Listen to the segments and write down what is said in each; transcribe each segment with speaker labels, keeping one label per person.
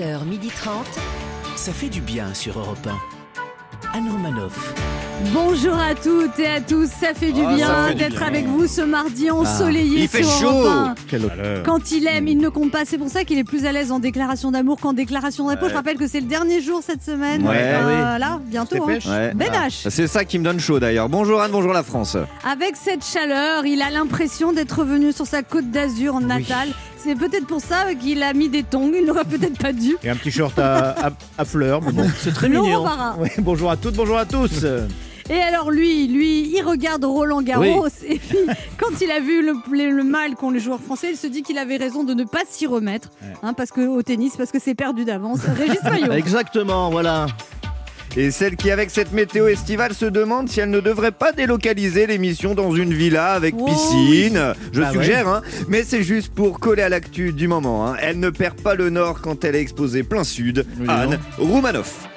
Speaker 1: 11h30. Ça fait du bien sur Europe 1. Anne Romanoff.
Speaker 2: Bonjour à toutes et à tous, ça fait du
Speaker 3: Ah,
Speaker 2: bien d'être avec vous ce mardi ensoleillé
Speaker 3: Il fait
Speaker 2: sur
Speaker 3: chaud.
Speaker 2: Europe
Speaker 3: Quel
Speaker 2: 1. Quand il aime, il ne compte pas. C'est pour ça qu'il est plus à l'aise en déclaration d'amour qu'en déclaration d'impôt. Je rappelle que c'est le dernier jour cette semaine.
Speaker 3: Ouais.
Speaker 2: Euh, là, bientôt. hein.
Speaker 3: Ouais.
Speaker 2: Ben
Speaker 3: Ah. C'est ça qui me donne chaud d'ailleurs. Bonjour Anne, bonjour la France.
Speaker 2: Avec cette chaleur, il a l'impression d'être revenu sur sa côte d'Azur en natale. C'est peut-être pour ça qu'il a mis des tongs. Il n'aurait peut-être pas dû.
Speaker 4: Et un petit short à, à- à fleurs, mais bon.
Speaker 5: C'est très
Speaker 2: Laurent
Speaker 5: mignon.
Speaker 2: Barra.
Speaker 4: Ouais, bonjour à toutes, bonjour à tous.
Speaker 2: Et alors lui, lui, il regarde Roland Garros et puis quand il a vu le, le- le mal qu'ont les joueurs français, il se dit qu'il avait raison de ne pas s'y remettre, hein, parce que au tennis, parce que c'est perdu d'avance. Régis Maillot.
Speaker 5: Exactement, voilà.
Speaker 3: Et celle qui, avec cette météo estivale, se demande si elle ne devrait pas délocaliser l'émission dans une villa avec
Speaker 2: Oh,
Speaker 3: piscine. Je
Speaker 4: Bah
Speaker 3: suggère, hein, mais c'est juste pour coller à l'actu du moment. hein. Elle ne perd pas le nord quand elle est exposée plein sud.
Speaker 5: Oui,
Speaker 3: Anne Roumanoff.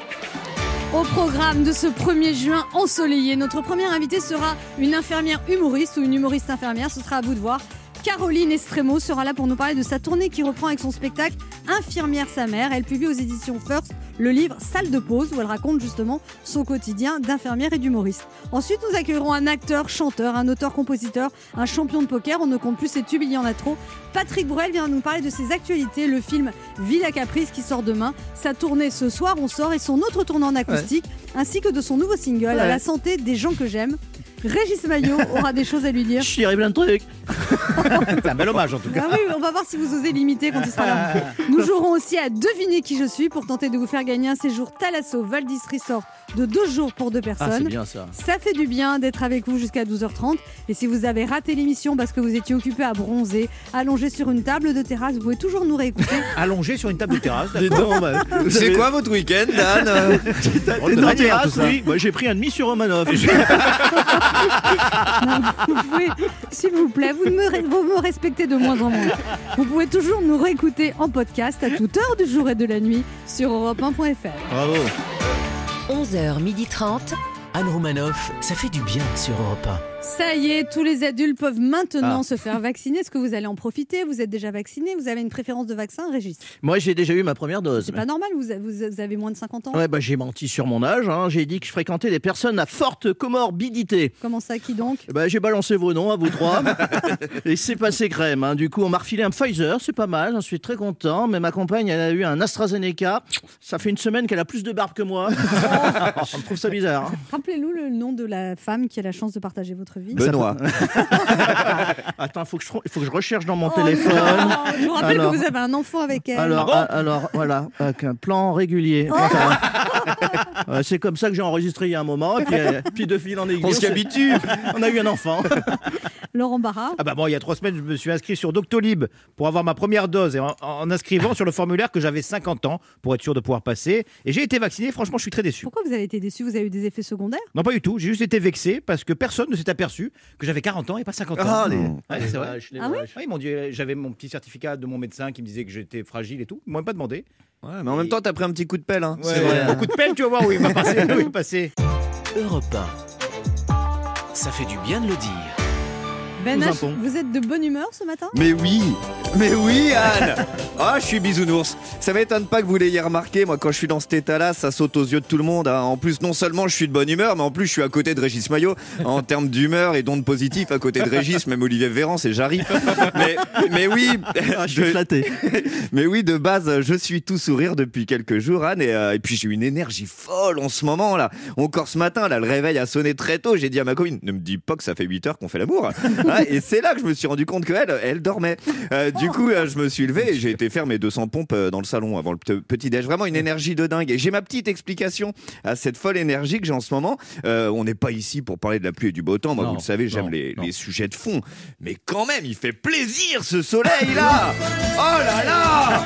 Speaker 2: Au programme de ce 1er juin ensoleillé, notre première invitée sera une infirmière humoriste ou une humoriste infirmière, ce sera à vous de voir. Caroline Estremo sera là pour nous parler de sa tournée qui reprend avec son spectacle Infirmière sa mère. Elle publie aux éditions First le livre Salle de pause où elle raconte justement son quotidien d'infirmière et d'humoriste. Ensuite, nous accueillerons un acteur, chanteur, un auteur-compositeur, un champion de poker. On ne compte plus ses tubes, il y en a trop. Patrick Bruel vient nous parler de ses actualités, le film Villa Caprice qui sort demain, sa tournée ce soir on sort et son autre tournée en acoustique, ainsi que de son nouveau single à la santé des gens que j'aime. Régis Maillot aura des choses à lui dire.
Speaker 5: Je dirais plein de trucs.
Speaker 4: C'est un bel hommage en tout cas.
Speaker 2: Ah oui, on va voir si vous osez l'imiter quand il sera là. Nous jouerons aussi à deviner qui je suis pour tenter de vous faire gagner un séjour Thalasso Valdis Resort de deux jours pour deux
Speaker 5: Ah, c'est
Speaker 2: personnes.
Speaker 5: bien ça.
Speaker 2: Ça fait du bien d'être avec vous jusqu'à 12h30. Et si vous avez raté l'émission parce que vous étiez occupé à bronzer, allongé sur une table de terrasse, vous pouvez toujours nous réécouter.
Speaker 4: Allongé sur une table de terrasse.
Speaker 5: Dis donc, bah,
Speaker 3: C'est
Speaker 5: avez-
Speaker 3: quoi votre week-end, Anne
Speaker 4: Oh, de
Speaker 5: Dans
Speaker 4: manière,
Speaker 5: terrasse, oui. Moi, j'ai pris un demi sur Romanov.
Speaker 2: Non, vous pouvez, s'il vous plaît, vous me, ré- vous me respectez de moins en moins. Vous pouvez toujours nous réécouter en podcast à toute heure du jour et de la nuit sur europe1.fr.
Speaker 5: Bravo.
Speaker 1: 11h30. Anne Romanoff, ça fait du bien sur Europe
Speaker 2: Ça y est, tous les adultes peuvent maintenant
Speaker 5: Ah.
Speaker 2: se faire vacciner. Est-ce que vous allez en profiter? Vous êtes déjà vacciné Vous avez une préférence de vaccin, Régis?
Speaker 5: Moi, j'ai déjà eu ma première dose.
Speaker 2: C'est pas normal, vous, avez moins de 50 ans
Speaker 5: Ouais, bah, j'ai menti sur mon âge. hein. J'ai dit que je fréquentais des personnes à forte comorbidité.
Speaker 2: Comment ça, qui donc?
Speaker 5: Bah, j'ai balancé vos noms à vous trois. et c'est passé crème. hein. Du coup, on m'a refilé un Pfizer. C'est pas mal. J'en suis très content. Mais ma compagne, elle a eu un AstraZeneca. Ça fait une semaine qu'elle a plus de barbe que moi. je trouve ça bizarre. hein.
Speaker 2: Rappelez-nous le nom de la femme qui a la chance de partager votre vie.
Speaker 3: Benoît.
Speaker 5: Attends, faut que je, il faut que je recherche dans mon
Speaker 2: Oh
Speaker 5: téléphone.
Speaker 2: non, Je vous rappelle
Speaker 5: Alors-
Speaker 2: que vous avez un enfant avec elle.
Speaker 5: Alors,
Speaker 4: Ah bon
Speaker 5: ah, alors voilà, avec un plan régulier.
Speaker 2: Oh.
Speaker 5: Euh, c'est comme ça que j'ai enregistré il y a un moment, et puis, euh, puis de fil en aiguille.
Speaker 3: On s'y habitue.
Speaker 5: On a eu un enfant.
Speaker 2: Laurent Barra.
Speaker 4: Ah bah bon, il y a trois semaines, je me suis inscrit sur Doctolib pour avoir ma première dose et en, en inscrivant sur le formulaire que j'avais 50 ans pour être sûr de pouvoir passer. Et j'ai été vacciné, franchement, je suis très déçu.
Speaker 2: Pourquoi vous avez été déçu? Vous avez eu des effets secondaires?
Speaker 4: Non, pas du tout, j'ai juste été vexé parce que personne ne s'est aperçu que j'avais 40 ans et pas 50 ans.
Speaker 3: Ah, les-
Speaker 4: Ouais, c'est vrai.
Speaker 5: les
Speaker 2: Ah oui.
Speaker 4: Ouais, ils m'ont dit, j'avais mon petit certificat de mon médecin qui me disait que j'étais fragile et tout. Ils m'ont même pas demandé.
Speaker 3: Ouais, mais en même temps, t'as pris un petit coup de pelle. Hein.
Speaker 4: Ouais,
Speaker 3: vrai.
Speaker 4: Beaucoup de peine, tu vas voir où il va passer. où il va passer.
Speaker 1: Europe 1. Ça fait du bien de le dire.
Speaker 2: Ben H, vous êtes de bonne humeur ce matin?
Speaker 3: Mais oui, mais oui, Anne. Ah, je suis bisounours. Ça m'étonne pas que vous l'ayez remarqué. Moi, quand je suis dans cet état-là, ça saute aux yeux de tout le monde. hein. En plus, non seulement je suis de bonne humeur, mais en plus, je suis à côté de Régis Maillot en termes d'humeur et d'ondes positives. À côté de Régis, même Olivier Véran, c'est j'arrive. Mais, mais oui,
Speaker 5: Ah, je suis
Speaker 3: de-
Speaker 5: flatté.
Speaker 3: mais oui, de base, je suis tout sourire depuis quelques jours, Anne, et, euh, et puis j'ai une énergie folle en ce moment là. Encore ce matin, là, le réveil a sonné très tôt. J'ai dit à ma copine, ne me dis pas que ça fait 8 heures qu'on fait l'amour. Ah, et c'est là que je me suis rendu compte qu'elle, elle dormait. Euh, du coup, euh, je me suis levé et j'ai été faire mes 200 pompes euh, dans le salon avant le pe- petit déj. Vraiment une énergie de dingue. Et j'ai ma petite explication à cette folle énergie que j'ai en ce moment. On n'est pas ici pour parler de la pluie et du beau temps. Moi,
Speaker 5: Non,
Speaker 3: vous le savez, j'aime les, sujets de fond. Mais quand même, il fait plaisir ce soleil là. Oh là là.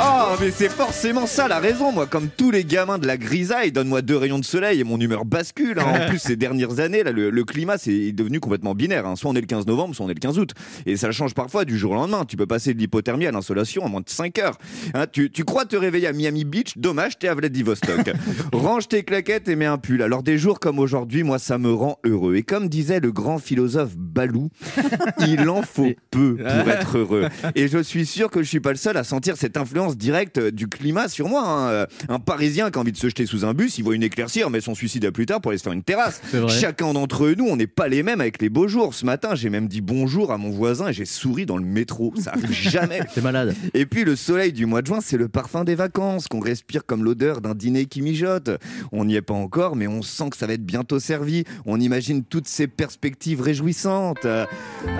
Speaker 3: Oh, mais c'est forcément ça la raison. Moi, comme tous les gamins de la grisaille, donne-moi deux rayons de soleil et mon humeur bascule. hein. En plus, ces dernières années, là, le, le climat c'est devenu complètement binaire. hein. Soit on est le 15 15 novembre, soit on est le 15 août. Et ça change parfois du jour au lendemain. Tu peux passer de l'hypothermie à l'insolation en moins de 5 heures. Hein, tu, tu crois te réveiller à Miami Beach? Dommage, t'es à Vladivostok. Range tes claquettes et mets un pull. Alors des jours comme aujourd'hui, moi ça me rend heureux. Et comme disait le grand philosophe Balou, il en faut peu pour être heureux. Et je suis sûr que je suis pas le seul à sentir cette influence directe du climat sur moi. hein. Euh, Un Parisien qui a envie de se jeter sous un bus, il voit une éclaircie, mais son suicide à plus tard pour aller se faire une terrasse. Chacun d'entre nous, on n'est pas les mêmes avec les beaux jours. Ce matin, j'ai même dit bonjour à mon voisin et j'ai souri dans le métro. Ça arrive jamais.
Speaker 5: T'es malade.
Speaker 3: Et puis le soleil du mois de juin, c'est le parfum des vacances qu'on respire comme l'odeur d'un dîner qui mijote. On n'y est pas encore, mais on sent que ça va être bientôt servi. On imagine toutes ces perspectives réjouissantes.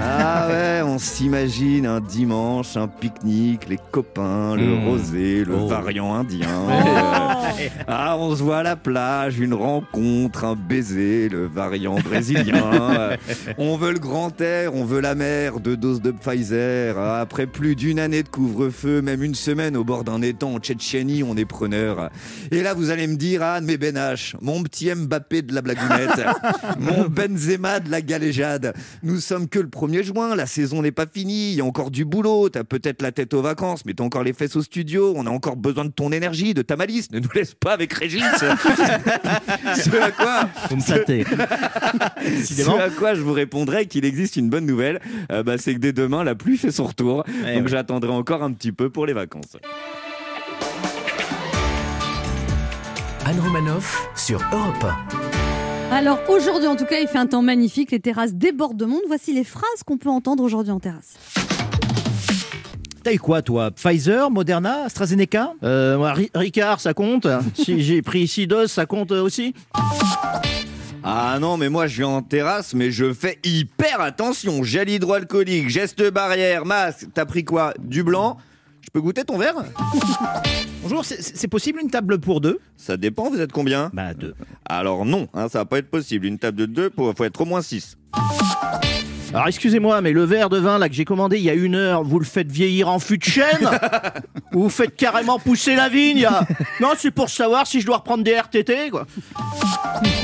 Speaker 3: Ah ouais, on s'imagine un dimanche, un pique-nique, les copains, le
Speaker 5: Mmh.
Speaker 3: rosé, le
Speaker 5: Oh.
Speaker 3: variant indien. Euh, ah, on se voit à la plage, une rencontre, un baiser, le variant brésilien. Euh, on veut le grand on veut la mer, deux doses de Pfizer. Ah, Après plus d'une année de couvre-feu, même une semaine au bord d'un étang en Tchétchénie, on est preneur. Et là, vous allez me dire, Anne, mais Ben H, mon petit Mbappé de la blagounette, mon Benzema de la galéjade. Nous sommes que le 1er juin, la saison n'est pas finie, il y a encore du boulot, t'as peut-être la tête aux vacances, mais t'as encore les fesses au studio, on a encore besoin de ton énergie, de ta malice, ne nous laisse pas avec Régis. Ce à quoi
Speaker 5: Vous me
Speaker 3: ce à quoi je vous répondrai qu'il existe une bonne nouvelle, euh, bah, c'est que dès demain, la pluie fait son retour. Donc
Speaker 4: ouais.
Speaker 3: j'attendrai encore un petit peu pour les vacances.
Speaker 1: Anne Romanoff sur Europe
Speaker 2: Alors aujourd'hui, en tout cas, il fait un temps magnifique. Les terrasses débordent de monde. Voici les phrases qu'on peut entendre aujourd'hui en terrasse.
Speaker 4: T'as eu quoi, toi? Pfizer, Moderna, AstraZeneca?
Speaker 5: Euh, Ricard, ça compte Si j'ai pris 6 doses, ça compte aussi
Speaker 3: Ah non, mais moi je viens en terrasse, mais je fais hyper attention. Gel hydroalcoolique, geste barrière, masque. T'as pris quoi? Du blanc? Je peux goûter ton verre?
Speaker 4: Bonjour, c'est- c'est possible une table pour deux?
Speaker 3: Ça dépend, vous êtes combien?
Speaker 4: Bah, deux.
Speaker 3: Alors non, hein, ça va pas être possible. Une table de deux, pour- faut être au moins 6.
Speaker 5: Alors excusez-moi, mais le verre de vin là que j'ai commandé il y a une heure, vous le faites vieillir en fût de chêne Ou vous faites carrément pousser la vigne Non, c'est pour savoir si je dois reprendre des RTT quoi.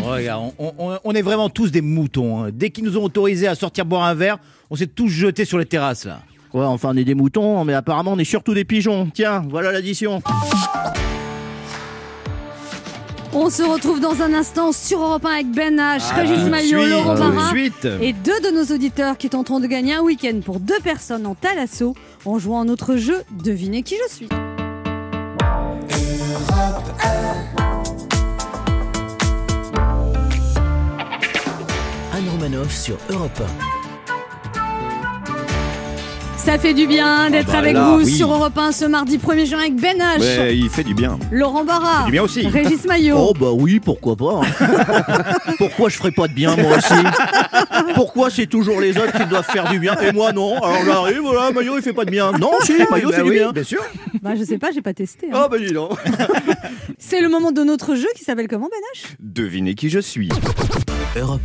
Speaker 4: Regarde, on, on- on est vraiment tous des moutons. hein. Dès qu'ils nous ont autorisés à sortir boire un verre, on s'est tous jetés sur les terrasses, là.
Speaker 5: Ouais, enfin on est des moutons, mais apparemment on est surtout des pigeons. Tiens, voilà l'addition.
Speaker 2: On se retrouve dans un instant sur Europe 1 avec Ben H,
Speaker 4: Ah,
Speaker 2: Régis Maillot,
Speaker 4: suite,
Speaker 2: Laurent Barra
Speaker 4: suite.
Speaker 2: et deux de nos auditeurs qui tenteront de gagner un week-end pour deux personnes en Thalasso en jouant à notre jeu Devinez qui je suis.
Speaker 1: Anne Romanoff sur Europe
Speaker 2: Ça fait du bien d'être
Speaker 3: bah
Speaker 2: avec
Speaker 3: là,
Speaker 2: vous
Speaker 3: oui.
Speaker 2: sur Europe 1 ce mardi 1er juin avec Ben H,
Speaker 3: Ouais, il fait du bien.
Speaker 2: Laurent Barra,
Speaker 4: du bien aussi.
Speaker 2: Régis Maillot.
Speaker 5: Oh bah oui, pourquoi pas. hein. pourquoi je ferais pas de bien moi aussi Pourquoi c'est toujours les autres qui doivent faire du bien et moi non Alors j'arrive, voilà, Maillot il fait pas de bien. Non, si, Maillot
Speaker 4: Bah
Speaker 5: fait du
Speaker 4: oui,
Speaker 5: bien.
Speaker 4: bien sûr.
Speaker 2: Bah, je sais pas, j'ai pas testé. hein.
Speaker 5: Oh bah dis donc.
Speaker 2: C'est le moment de notre jeu qui s'appelle comment Ben H?
Speaker 3: Devinez qui je suis.
Speaker 1: Europe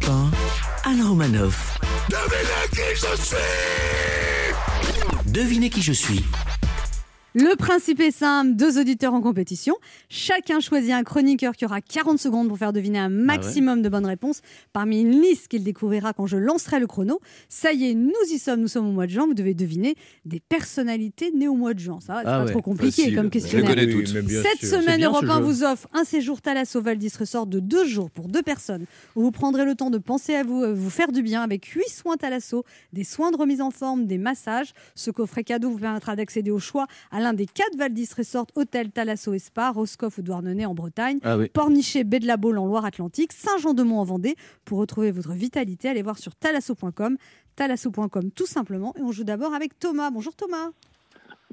Speaker 1: 1, Anne Romanoff. Devinez qui je suis. Devinez qui je suis.
Speaker 2: Le principe est simple, deux auditeurs en compétition. Chacun choisit un chroniqueur qui aura 40 secondes pour faire deviner un maximum de bonnes réponses parmi une liste qu'il découvrira quand je lancerai le chrono. Ça y est, nous y sommes, nous sommes au mois de juin. Vous devez deviner des personnalités nées au mois de juin. Ça, c'est
Speaker 5: Ah
Speaker 2: pas
Speaker 5: ouais,
Speaker 2: trop compliqué
Speaker 3: facile.
Speaker 2: comme
Speaker 3: Je les
Speaker 2: questionnaire.
Speaker 3: connais toutes.
Speaker 2: Cette semaine, Europe
Speaker 5: ce
Speaker 2: 1
Speaker 5: jeu.
Speaker 2: vous offre un séjour Thalasso Valdis Resort de deux jours pour deux personnes où vous prendrez le temps de penser à vous, euh, vous faire du bien avec huit soins Thalasso, des soins de remise en forme, des massages. Ce coffret cadeau vous permettra d'accéder au choix à l'un des quatre Valdis Resort, Hôtel Thalasso et Spa, Roscoff ou Douarnenez en Bretagne,
Speaker 5: Ah oui.
Speaker 2: Pornichet, Baie de la Baule en Loire-Atlantique, Saint-Jean-de-Mont en Vendée. Pour retrouver votre vitalité, allez voir sur thalasso.com, thalasso.com tout simplement. Et on joue d'abord avec Thomas. Bonjour Thomas.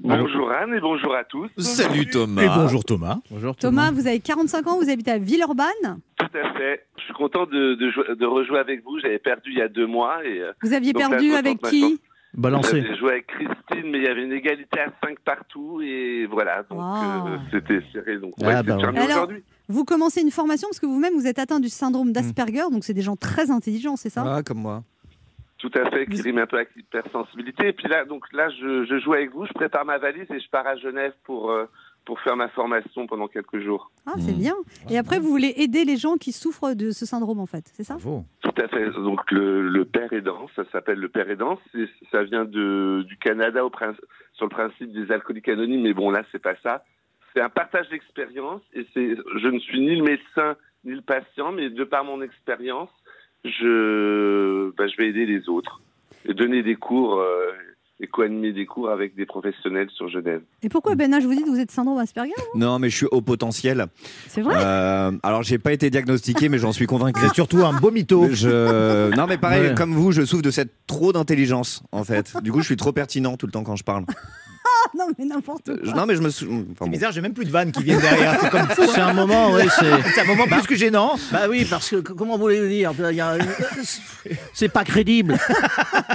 Speaker 6: Bonjour Anne et bonjour à tous.
Speaker 3: Salut Thomas.
Speaker 4: Et bonjour Thomas.
Speaker 5: Bonjour
Speaker 2: Thomas, vous avez 45 ans, vous habitez à Villeurbanne.
Speaker 6: Tout à fait. Je suis content de, de, jou- de rejouer avec vous. J'avais perdu il y a deux mois et euh,
Speaker 2: Vous aviez perdu avec qui?
Speaker 6: maintenant.
Speaker 5: Balancé.
Speaker 6: j'avais joué avec Christine, mais il y avait une égalité à 5 partout et voilà. Donc
Speaker 2: Ah.
Speaker 6: euh, c'était serré. Donc on
Speaker 5: Ah,
Speaker 6: va essayer
Speaker 5: bah ouais.
Speaker 2: Alors-
Speaker 6: aujourd'hui.
Speaker 2: Vous commencez une formation parce que vous-même vous êtes atteint du syndrome d'Asperger, donc c'est des gens très intelligents, c'est ça?
Speaker 3: Ah, comme moi.
Speaker 6: Tout à fait, qui rime un peu avec l'hypersensibilité. Et puis là, donc là, je, je joue avec vous, je prépare ma valise et je pars à Genève pour euh, pour faire ma formation pendant quelques jours.
Speaker 2: Ah, c'est bien. Et après, vous voulez aider les gens qui souffrent de ce syndrome, en fait, c'est ça?
Speaker 4: Bravo.
Speaker 6: Tout à fait. Donc le, le père aidant, ça s'appelle le père aidant. Ça vient de, du Canada au sur le principe des alcooliques anonymes, mais bon là c'est pas ça. C'est un partage d'expérience et c'est. Je ne suis ni le médecin ni le patient, mais de par mon expérience, je, bah, je vais aider les autres et donner des cours euh, et co-animer des cours avec des professionnels sur Genève.
Speaker 2: Et pourquoi, Ben H, vous dites que vous êtes syndrome Asperger
Speaker 3: Non, mais je suis au potentiel.
Speaker 2: C'est vrai?
Speaker 3: Euh, alors, j'ai pas été diagnostiqué, mais j'en suis convaincu.
Speaker 4: Êtes surtout un beau mytho.
Speaker 3: Je... Non, mais pareil,
Speaker 5: Ouais.
Speaker 3: comme vous, je souffre de cette trop d'intelligence, en fait. Du coup, je suis trop pertinent tout le temps quand je parle.
Speaker 2: Non, mais n'importe quoi.
Speaker 3: Euh, Non, mais je me sou... enfin,
Speaker 4: C'est
Speaker 3: bon.
Speaker 4: bizarre, j'ai même plus de vannes qui viennent derrière. C'est comme fou.
Speaker 5: C'est un moment, oui, c'est.
Speaker 4: C'est un moment plus que gênant.
Speaker 5: Bah oui, parce que comment voulez-vous dire? Il y a- C'est pas crédible.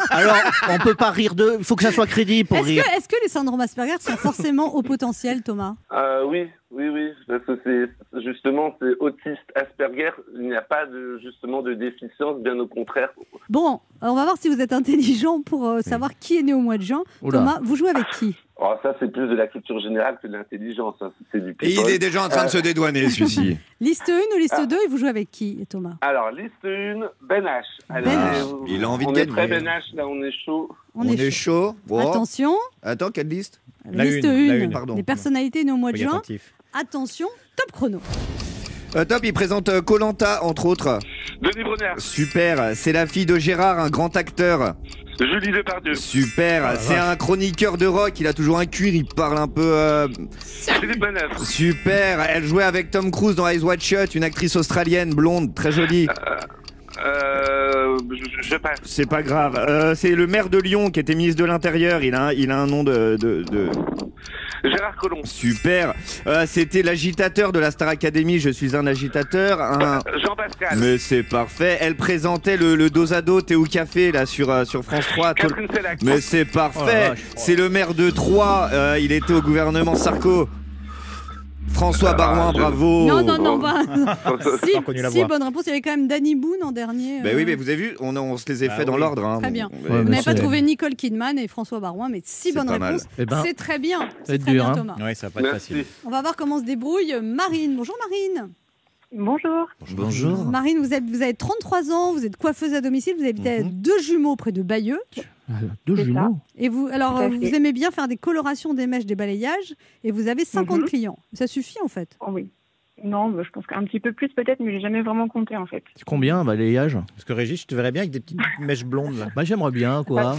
Speaker 5: Alors, on peut pas rire d'eux. Il faut que ça soit crédible pour
Speaker 2: Est-ce
Speaker 5: rire.
Speaker 2: que, est-ce que les syndromes Asperger sont forcément au potentiel, Thomas?
Speaker 6: Euh, oui, oui, oui, parce que c'est justement c'est autiste Asperger. Il n'y a pas de justement de déficience, bien au contraire.
Speaker 2: Bon, on va voir si vous êtes intelligent pour euh, savoir qui est né au mois de juin.
Speaker 5: Oula.
Speaker 2: Thomas, vous jouez avec qui?
Speaker 6: Alors ça, c'est plus de la culture générale que de l'intelligence. hein. C'est du
Speaker 3: Et il est déjà en train de se dédouaner, celui-ci.
Speaker 2: Liste 1 ou liste
Speaker 6: Ah.
Speaker 2: 2 et vous jouez avec qui, Thomas?
Speaker 6: Alors, liste 1, Ben H. Allez,
Speaker 2: Ben
Speaker 3: H.
Speaker 6: euh,
Speaker 3: Il a envie de
Speaker 6: on
Speaker 3: gagner.
Speaker 6: est très Ben H, là, on est chaud.
Speaker 3: On, est, chaud. Bon.
Speaker 2: Attention,
Speaker 3: Attends, quelle liste?
Speaker 4: La
Speaker 2: liste
Speaker 4: une, la
Speaker 2: 1,
Speaker 4: une,
Speaker 3: pardon.
Speaker 2: les personnalités nées au mois de
Speaker 4: Soyez
Speaker 2: juin.
Speaker 4: attentif.
Speaker 2: Attention, top chrono.
Speaker 3: Euh, Top, il présente Colanta, entre autres.
Speaker 6: Denis Bronner,
Speaker 3: Super. C'est la fille de Gérard, un grand acteur.
Speaker 6: Julie Depardieu,
Speaker 3: Super. C'est un chroniqueur de rock. Il a toujours un cuir. Il parle un peu. euh, Super. Elle jouait avec Tom Cruise dans Eyes Wide Shut, une actrice australienne blonde, très jolie.
Speaker 6: euh, je, je passe.
Speaker 3: C'est pas grave. Euh, c'est le maire de Lyon qui était ministre de l'Intérieur. Il a, un- il a un nom de. de- de-
Speaker 6: Gérard Collomb,
Speaker 3: Super. Euh, C'était l'agitateur de la Star Academy. Je suis un agitateur. Un...
Speaker 6: Jean Pascal,
Speaker 3: Mais c'est parfait. Elle présentait le, le dos à dos thé ou café là sur, euh, sur France 3. Tout-
Speaker 6: Catherine Sellac,
Speaker 3: Mais c'est
Speaker 5: Oh
Speaker 3: parfait.
Speaker 5: vache.
Speaker 3: c'est le maire de Troyes. Euh, il était au gouvernement Sarko. François
Speaker 6: Ah,
Speaker 3: Barouin, bravo.
Speaker 2: Non, non, non, si,
Speaker 4: connu la
Speaker 2: si,
Speaker 4: voix.
Speaker 2: bonne réponse. Il y avait quand même Danny Boone en dernier.
Speaker 3: Bah
Speaker 2: euh,
Speaker 3: oui, mais vous avez vu, on, a- on se les a
Speaker 4: Ah
Speaker 3: fait dans
Speaker 4: oui.
Speaker 3: l'ordre. hein.
Speaker 2: Très bien.
Speaker 5: Ouais, mais
Speaker 2: n'avez pas
Speaker 5: c'est-
Speaker 2: trouvé Nicole Kidman et François Barouin, mais si
Speaker 3: pas mal.
Speaker 2: réponses.
Speaker 5: Eh ben,
Speaker 2: C'est très bien. C'est
Speaker 5: être
Speaker 2: très
Speaker 5: dur,
Speaker 2: bien,
Speaker 5: hein.
Speaker 2: Thomas.
Speaker 4: Ouais, ça va pas être
Speaker 6: merci.
Speaker 4: facile.
Speaker 2: On va voir comment se débrouille Marine. Bonjour Marine.
Speaker 7: Bonjour.
Speaker 5: Bonjour.
Speaker 2: Marine, vous, êtes, vous avez 33 ans, vous êtes coiffeuse à domicile, vous habitez à
Speaker 3: Mhm.
Speaker 2: deux jumeaux près de Bayeux.
Speaker 5: Deux jumeaux.
Speaker 2: Et vous, alors, euh, vous aimez bien faire des colorations, des mèches, des balayages, et vous avez 50
Speaker 7: Mhm.
Speaker 2: clients. Ça suffit en fait.
Speaker 7: Oh oui. Non, bah, je pense qu'un petit peu plus peut-être, mais j'ai jamais vraiment compté en fait.
Speaker 5: C'est combien, un balayage
Speaker 4: Parce que Régis, je te verrais bien avec des petites mèches blondes là.
Speaker 5: Bah, j'aimerais bien, quoi.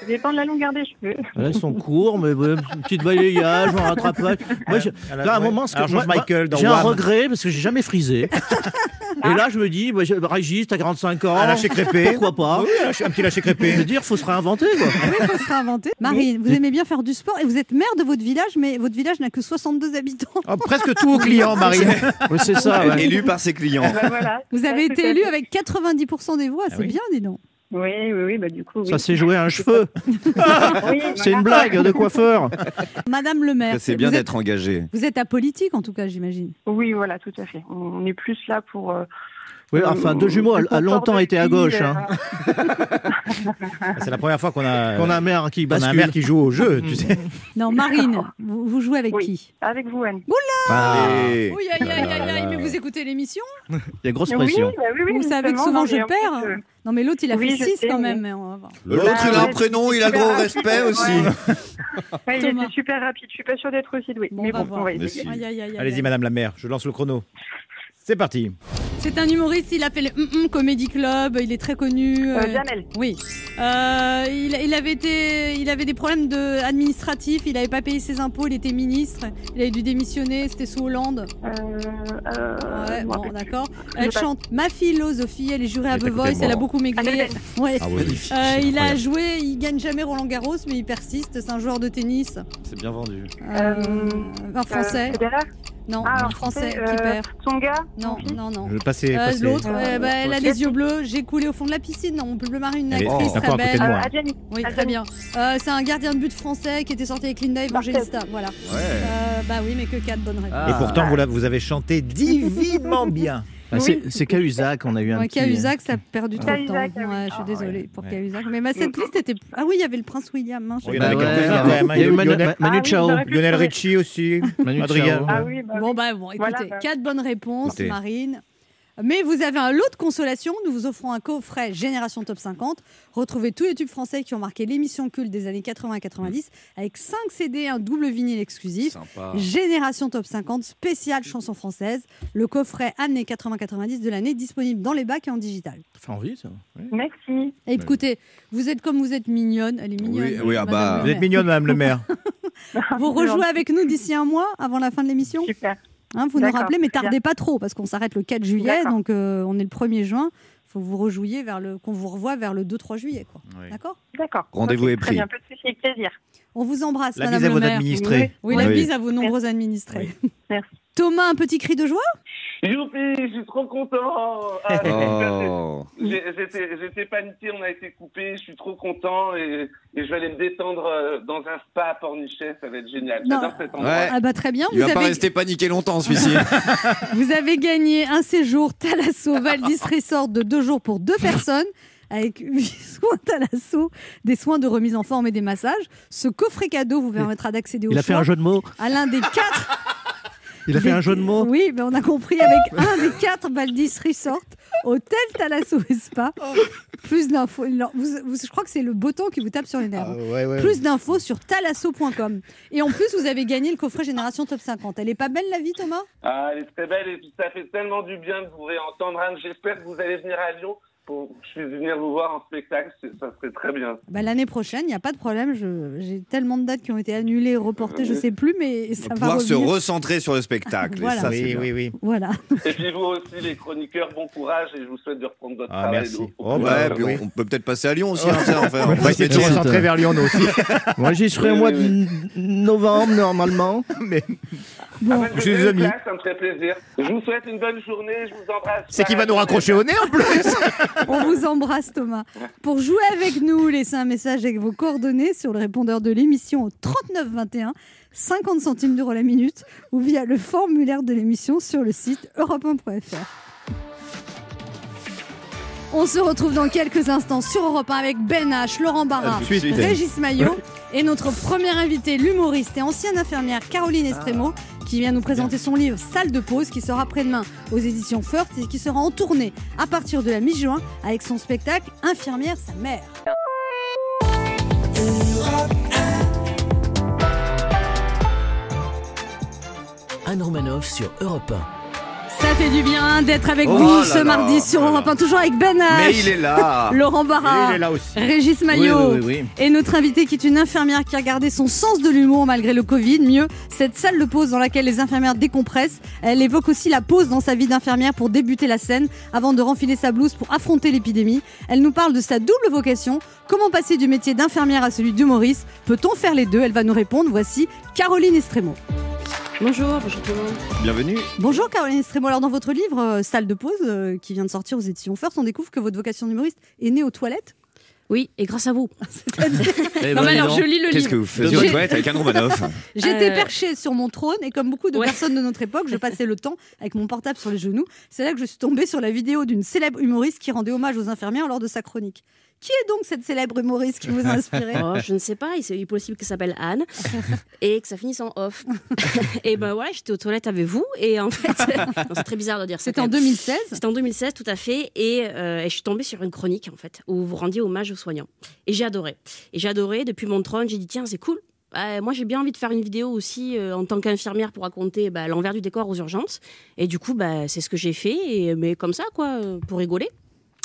Speaker 7: Ça dépend de la longueur des cheveux.
Speaker 5: Là, ils sont courts, mais ouais, un petit balayage, un rattrapage. Moi, je- là, à un
Speaker 4: ouais.
Speaker 5: moment, ce que-
Speaker 4: Alors,
Speaker 5: moi-
Speaker 4: Michael dans
Speaker 5: j'ai un regret parce que j'ai jamais frisé. Et là, je me dis, bah, je- Régis, t'as 45 ans.
Speaker 4: Un lâcher crépé.
Speaker 5: Pourquoi pas
Speaker 4: Oui, un petit lâcher
Speaker 5: Je
Speaker 4: crépé.
Speaker 5: veux dire, faut se réinventer, quoi.
Speaker 2: Oui, il faut se réinventer. Marine, vous aimez bien faire du sport et vous êtes maire de votre village, mais votre village n'a que 62 habitants.
Speaker 4: Oh, presque tout aux clients, Marine.
Speaker 5: Oui, c'est ça, ouais.
Speaker 3: Élu par ses clients.
Speaker 7: Bah, voilà.
Speaker 2: Vous avez été
Speaker 7: à
Speaker 2: élu avec 90% des voix,
Speaker 4: Ah
Speaker 2: c'est
Speaker 4: oui.
Speaker 2: bien, dis donc.
Speaker 7: Oui, oui, oui, bah du coup.
Speaker 5: Ça
Speaker 7: oui.
Speaker 5: s'est joué à un cheveu. C'est une blague de coiffeur.
Speaker 2: Madame le maire,
Speaker 3: C'est bien d'être engagé.
Speaker 2: vous êtes apolitique en tout cas, j'imagine.
Speaker 7: Oui, voilà, tout à fait. On est plus là pour. euh,
Speaker 5: Oui, enfin, deux jumeaux a, a longtemps été à gauche.
Speaker 7: euh,
Speaker 5: Hein.
Speaker 4: C'est la première fois qu'on a,
Speaker 5: Qu'on a un maire qui
Speaker 4: a un
Speaker 5: bascule.
Speaker 4: maire qui joue au jeu, tu sais.
Speaker 2: Non, Marine, vous, vous jouez avec
Speaker 7: Oui.
Speaker 2: qui?
Speaker 7: Avec vous, Anne.
Speaker 3: Allez.
Speaker 2: Oui, aïe, aïe, aïe, aïe, mais vous écoutez l'émission?
Speaker 5: Il y a grosse
Speaker 7: Oui,
Speaker 5: pression.
Speaker 7: bah oui, oui,
Speaker 2: Vous savez que souvent
Speaker 7: non,
Speaker 2: je perds.
Speaker 7: euh,
Speaker 2: Non, mais l'autre, il a
Speaker 7: Oui,
Speaker 2: fait
Speaker 7: je
Speaker 2: 6
Speaker 7: sais,
Speaker 2: quand même. on.
Speaker 3: L'autre,
Speaker 7: Bah,
Speaker 3: il a un
Speaker 7: ouais,
Speaker 3: prénom, il a gros respect aussi.
Speaker 7: ouais. Ouais, il était super rapide. Je suis pas sûre d'être aussi douée.
Speaker 2: Bon,
Speaker 7: mais
Speaker 2: on
Speaker 7: bon, on va essayer.
Speaker 3: si.
Speaker 4: Allez-y. Madame la maire, je lance le chrono. C'est parti.
Speaker 2: C'est un humoriste, il a fait le Hum Hum Comedy Club, il est très connu.
Speaker 7: Euh,
Speaker 2: euh,
Speaker 7: Jamel.
Speaker 2: Oui. Euh, il, il avait été, il avait des problèmes de, administratifs, il n'avait pas payé ses impôts, il était ministre, il avait dû démissionner, c'était sous Hollande.
Speaker 7: Euh, euh,
Speaker 2: Ouais, bon, d'accord. Elle
Speaker 7: pas.
Speaker 2: chante Ma philosophie, elle est jurée à The Voice, elle a beaucoup maigri. Ouais.
Speaker 4: Ah oui.
Speaker 2: Euh, il a joué, il gagne jamais Roland Garros, mais il persiste. C'est un joueur de tennis.
Speaker 3: C'est bien vendu.
Speaker 2: Euh, un
Speaker 7: Euh,
Speaker 2: français. Non,
Speaker 7: Ah,
Speaker 2: français qui
Speaker 7: euh,
Speaker 2: perd.
Speaker 7: Tonga
Speaker 2: Non, non, non.
Speaker 4: Je vais passer.
Speaker 2: Euh,
Speaker 4: passer.
Speaker 2: L'autre,
Speaker 7: Euh,
Speaker 2: euh, bah, elle a les yeux bleus. J'ai coulé au fond de la piscine. Non, Bleu Marine, une
Speaker 4: Elle est-
Speaker 2: actrice
Speaker 4: oh,
Speaker 2: très belle.
Speaker 7: Euh, Adjani.
Speaker 2: Oui, très bien. Euh, c'est un gardien de but français qui était sorti avec Linda Evangelista. Voilà.
Speaker 3: Ouais.
Speaker 2: Euh, bah oui, mais que quatre bonnes réponses.
Speaker 4: Et pourtant, vous, la- vous avez chanté divinement bien.
Speaker 5: Ah, c'est c'est Cahuzac, on a eu un
Speaker 2: Ouais,
Speaker 5: petit...
Speaker 2: Cahuzac, ça a perdu trop de temps.
Speaker 7: Cahuzac, ah.
Speaker 2: Ouais, je suis
Speaker 7: Ah,
Speaker 2: désolée pour
Speaker 4: ouais.
Speaker 2: Cahuzac. Mais ma cette liste était. Ah oui, il y avait le prince William. hein,
Speaker 4: Oh, il y
Speaker 5: Bah a- eu Manu,
Speaker 7: Ah
Speaker 5: Chao.
Speaker 4: Lionel. Richie aussi.
Speaker 5: Manu. Chao.
Speaker 7: Ah oui, bah oui.
Speaker 2: Bon, bah bon, écoutez,
Speaker 7: Voilà, bah.
Speaker 2: quatre bonnes réponses. Marine. Mais vous avez un lot de consolation. Nous vous offrons un coffret Génération Top 50. Retrouvez tous les tubes français qui ont marqué l'émission culte des années 80 et 90 avec 5 CD, un double vinyle exclusif.
Speaker 3: Sympa.
Speaker 2: Génération Top 50 spéciale chanson française. Le coffret années 80-90 de l'année disponible dans les bacs et en digital.
Speaker 5: Ça fait envie, ça.
Speaker 7: Merci.
Speaker 2: Et écoutez, vous êtes comme vous êtes mignonne. Elle est mignonne.
Speaker 3: Oui, oui, ah bah.
Speaker 4: Vous êtes mignonne, Madame le maire.
Speaker 2: Vous rejouez avec nous d'ici un mois avant la fin de l'émission?
Speaker 7: Super.
Speaker 2: Hein, vous nous rappelez, mais tardez pas trop parce qu'on s'arrête le 4 juillet, donc euh, on est le 1er juin. Il faut que vous rejouiez vers le, qu'on vous revoie vers le 2-3 juillet, quoi.
Speaker 4: Oui.
Speaker 2: D'accord?
Speaker 7: D'accord.
Speaker 3: Rendez-vous est
Speaker 7: très
Speaker 3: pris.
Speaker 7: bien, Pas de souci, avec plaisir.
Speaker 2: On vous embrasse,
Speaker 4: La
Speaker 2: Madame
Speaker 4: bise à
Speaker 2: le
Speaker 4: vos
Speaker 2: maire.
Speaker 4: administrés.
Speaker 2: Oui, la
Speaker 3: Oui.
Speaker 2: bise à vos nombreux administrés.
Speaker 7: Merci.
Speaker 2: Thomas, un petit cri de joie?
Speaker 6: Youpi, je suis trop content. Ah,
Speaker 3: Oh.
Speaker 6: J'étais paniqué, on a été coupé, je suis trop content et, et je vais aller me détendre euh, dans un spa à Pornichet, ça va être génial.
Speaker 2: Non.
Speaker 6: J'adore cet endroit.
Speaker 3: Ouais.
Speaker 2: Ah bah très bien,
Speaker 3: Il
Speaker 2: vous
Speaker 3: va pas rester paniqué longtemps celui-ci.
Speaker 2: vous avez gagné un séjour Thalasso Valdis Resort de deux jours pour deux personnes avec huit soins Thalasso, des soins de remise en forme et des massages. Ce coffret cadeau vous permettra d'accéder au
Speaker 5: Il a fait un jeu de mots.
Speaker 2: à l'un des quatre
Speaker 5: Il a fait un jeu de mots.
Speaker 2: Oui, mais on a compris avec un des quatre Valdis Resort, Hôtel Thalasso et Spa. Plus d'infos. Alors, vous- vous- je crois que c'est le beau temps qui vous tape sur les nerfs.
Speaker 4: Ah, ouais, ouais.
Speaker 2: Plus d'infos sur thalasso.com. Et en plus, vous avez gagné le coffret Génération Top 50. Elle est pas belle la vie, Thomas?
Speaker 6: Ah, elle est très belle et puis ça fait tellement du bien de vous réentendre. Anne. J'espère que vous allez venir à Lyon pour que je puisse venir vous voir en spectacle. Ça serait très bien.
Speaker 2: bah, L'année prochaine, il n'y a pas de problème. J'ai tellement de dates qui ont été annulées, reportées, je sais plus, mais
Speaker 3: On
Speaker 2: ça
Speaker 3: va
Speaker 2: va
Speaker 3: pouvoir se recentrer sur le spectacle. et ça, c'est
Speaker 4: Oui,
Speaker 3: bien.
Speaker 4: oui, oui.
Speaker 2: Voilà.
Speaker 6: Et puis vous aussi, les chroniqueurs, bon courage et je vous souhaite de reprendre votre
Speaker 4: Ah,
Speaker 6: travail.
Speaker 4: merci. Oh, bah,
Speaker 3: Ouais,
Speaker 4: oui.
Speaker 3: on, on peut peut-être passer à Lyon aussi. hein, ça, enfin,
Speaker 4: On va essayer de se recentrer vers Lyon, nous aussi.
Speaker 5: Moi, j'y serai au mois de novembre, normalement.
Speaker 4: Mais
Speaker 6: Ah,
Speaker 4: je suis
Speaker 6: vais
Speaker 4: des
Speaker 6: une
Speaker 4: amis.
Speaker 6: place, ça me ferait plaisir. Je vous souhaite une bonne journée, je vous embrasse.
Speaker 4: c'est qui va nous raccrocher au nez en plus.
Speaker 2: On vous embrasse, Thomas. Pour jouer avec nous, laissez un message avec vos coordonnées sur le répondeur de l'émission au 39 21, 50 centimes d'euros la minute, ou via le formulaire de l'émission sur le site europe1.fr. On se retrouve dans quelques instants sur Europe 1 avec Ben H, Laurent Barra. Régis Maillot et notre première invitée, l'humoriste et ancienne infirmière Caroline Estremo, qui vient nous présenter son livre Salle de pause, qui sera après-demain aux éditions First et qui sera en tournée à partir de la mi-juin avec son spectacle Infirmière sa mère.
Speaker 1: Anne Romanoff sur Europe
Speaker 2: Ça fait du bien d'être avec
Speaker 3: Oh
Speaker 2: vous ce
Speaker 3: là,
Speaker 2: mardi sur Europe
Speaker 3: là.
Speaker 2: 1, toujours avec Ben
Speaker 3: Mais
Speaker 2: H,
Speaker 3: il est là.
Speaker 2: Laurent Barra,
Speaker 4: Il est là aussi.
Speaker 2: Régis Maillot.
Speaker 5: oui, oui, oui.
Speaker 2: Et notre invitée qui est une infirmière qui a gardé son sens de l'humour malgré le Covid. Mieux, cette salle de pause dans laquelle les infirmières décompressent. Elle évoque aussi la pause dans sa vie d'infirmière pour débuter la scène avant de renfiler sa blouse pour affronter l'épidémie. Elle nous parle de sa double vocation. Comment passer du métier d'infirmière à celui d'humoriste? Peut-on faire les deux? Elle va nous répondre. Voici Caroline Estremo.
Speaker 8: Bonjour, bonjour tout le monde.
Speaker 3: Bienvenue.
Speaker 2: Bonjour Caroline Estremo. Alors dans votre livre euh, Salle de pause euh, qui vient de sortir aux éditions First, on découvre que votre vocation d'humoriste est née aux toilettes.
Speaker 8: Oui, et grâce à vous.
Speaker 5: Eh
Speaker 8: non,
Speaker 5: ben,
Speaker 8: mais
Speaker 5: dis
Speaker 8: alors
Speaker 5: donc.
Speaker 8: je lis le
Speaker 3: Qu'est-ce que vous faisiez aux
Speaker 2: J'ai-
Speaker 3: toilettes avec Anne Romanoff
Speaker 2: J'étais
Speaker 8: Euh,
Speaker 2: perchée sur mon trône et comme beaucoup de
Speaker 8: Ouais.
Speaker 2: personnes de notre époque, je passais le temps avec mon portable sur les genoux. C'est là que je suis tombée sur la vidéo d'une célèbre humoriste qui rendait hommage aux infirmières lors de sa chronique. Qui est donc cette célèbre humoriste qui vous a inspiré
Speaker 8: Oh, je ne sais pas, il est possible qu'elle s'appelle Anne et que ça finisse en off. et ben voilà, j'étais aux toilettes avec vous et en fait, c'est très bizarre de dire ça.
Speaker 2: C'était en
Speaker 8: quand même.
Speaker 2: 2016.
Speaker 8: C'était en 2016, tout à fait. Et, euh, et je suis tombée sur une chronique, en fait, où vous rendiez hommage aux soignants. Et j'ai adoré. Et j'ai adoré, depuis mon trône, j'ai dit, tiens, c'est cool. Euh, moi, j'ai bien envie de faire une vidéo aussi euh, en tant qu'infirmière pour raconter bah, l'envers du décor aux urgences. Et du coup, bah, c'est ce que j'ai fait, et, mais comme ça, quoi, euh, pour rigoler.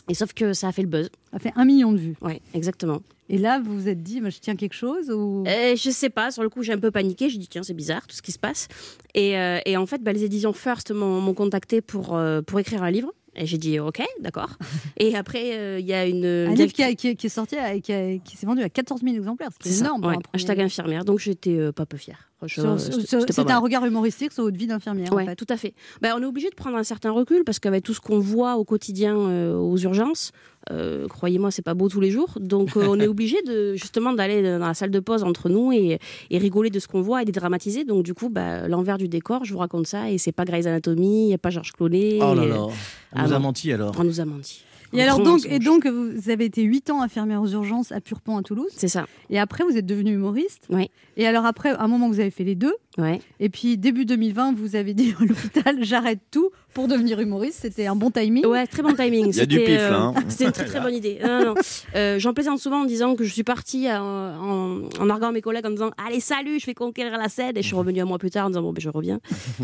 Speaker 8: Et sauf que ça a fait le buzz.
Speaker 2: Ça fait un million de vues.
Speaker 8: Ouais, exactement.
Speaker 2: Et là, vous vous êtes dit, je tiens quelque chose ou...
Speaker 8: Euh, je sais pas, sur le coup j'ai un peu paniqué, je dis tiens c'est bizarre tout ce qui se passe. Et, euh, et en fait bah, les éditions First m'ont m'ont contacté pour, euh, pour écrire un livre. Et j'ai dit ok, d'accord. et après euh, il y a une...
Speaker 2: Un livre qui, a- qui est- qui est sorti et qui, a- qui s'est vendu à 14 000 exemplaires. C'est énorme.
Speaker 8: ouais, hashtag infirmière, donc j'étais euh, pas peu fière. Euh, c'était-
Speaker 2: un regard humoristique sur votre vie d'infirmière. en fait.
Speaker 8: tout à fait. Ben, on est obligé de prendre un certain recul parce qu'avec tout ce qu'on voit au quotidien euh, aux urgences, Euh, Croyez-moi, c'est pas beau tous les jours. Donc, euh, on est obligé de justement d'aller dans la salle de pause entre nous et, et rigoler de ce qu'on voit et dédramatiser. Donc, du coup, bah, l'envers du décor, je vous raconte ça. Et c'est pas Grey's Anatomy, il n'y a pas Georges Clooney.
Speaker 5: Oh là là. On
Speaker 8: Ah
Speaker 5: nous a
Speaker 8: non.
Speaker 5: menti alors.
Speaker 8: On nous a menti.
Speaker 2: Et alors donc, et donc, vous avez été 8 ans infirmière aux urgences à Purpont à Toulouse.
Speaker 8: C'est ça.
Speaker 2: Et après, vous êtes devenue humoriste.
Speaker 8: Oui.
Speaker 2: Et alors après, à un moment, vous avez fait les deux.
Speaker 8: Ouais.
Speaker 2: Et puis début 2020, vous avez dit à l'hôpital, j'arrête tout pour devenir humoriste. C'était un bon timing.
Speaker 8: Ouais, très bon timing.
Speaker 3: Il y a du
Speaker 8: C'était,
Speaker 3: pif,
Speaker 8: euh,
Speaker 3: là, hein.
Speaker 8: C'était une très très bonne idée. Non, non, non. Euh, J'en plaisante souvent en disant que je suis partie euh, en, en arguant à mes collègues en disant Allez, salut, je vais conquérir la scène. Et je suis revenue un mois plus tard en disant Bon, ben, je reviens.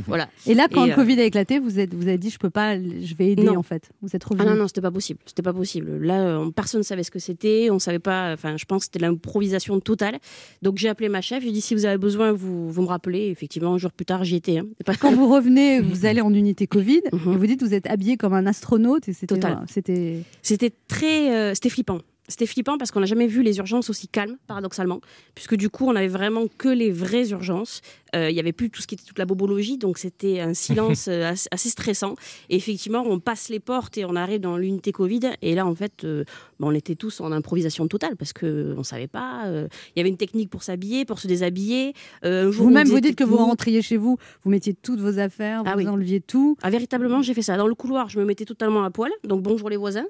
Speaker 8: voilà.
Speaker 2: Et là, quand
Speaker 8: Et,
Speaker 2: le
Speaker 8: euh,
Speaker 2: Covid a éclaté, vous êtes, vous avez dit, je peux pas, je vais aider
Speaker 8: Non.
Speaker 2: en fait. Vous êtes
Speaker 8: Ah
Speaker 2: revenu.
Speaker 8: non, non, c'était pas possible. C'était pas possible. Là, euh, personne ne savait ce que c'était. On savait pas. Enfin, je pense que c'était l'improvisation totale. Donc, j'ai appelé ma chef. J'ai dit Si vous avez besoin, vous, vous me rappelez. Et effectivement, un jour plus tard, j'y étais. hein. Pas-
Speaker 2: Quand vous revenez, vous allez en unité Covid
Speaker 8: Mhm.
Speaker 2: et vous dites, vous êtes habillé comme un astronaute c'était,
Speaker 8: Total.
Speaker 2: c'était.
Speaker 8: Très, euh, c'était flippant. C'était flippant parce qu'on n'a jamais vu les urgences aussi calmes, paradoxalement, puisque du coup, on avait vraiment que les vraies urgences. Euh, Il y avait plus tout ce qui était toute la bobologie, donc c'était un silence euh, assez, stressant. Et effectivement, on passe les portes et on arrive dans l'unité Covid. Et là, en fait, euh, bah, on était tous en improvisation totale parce que on savait pas. euh, Il y avait une technique pour s'habiller, pour se déshabiller. Euh,
Speaker 2: Vous-même, vous dites que vous rentriez chez vous, vous mettiez toutes vos affaires, vous
Speaker 8: Ah oui.
Speaker 2: enleviez tout.
Speaker 8: Ah, véritablement, j'ai fait ça. Dans le couloir, je me mettais totalement à poil. Donc, bonjour les voisins.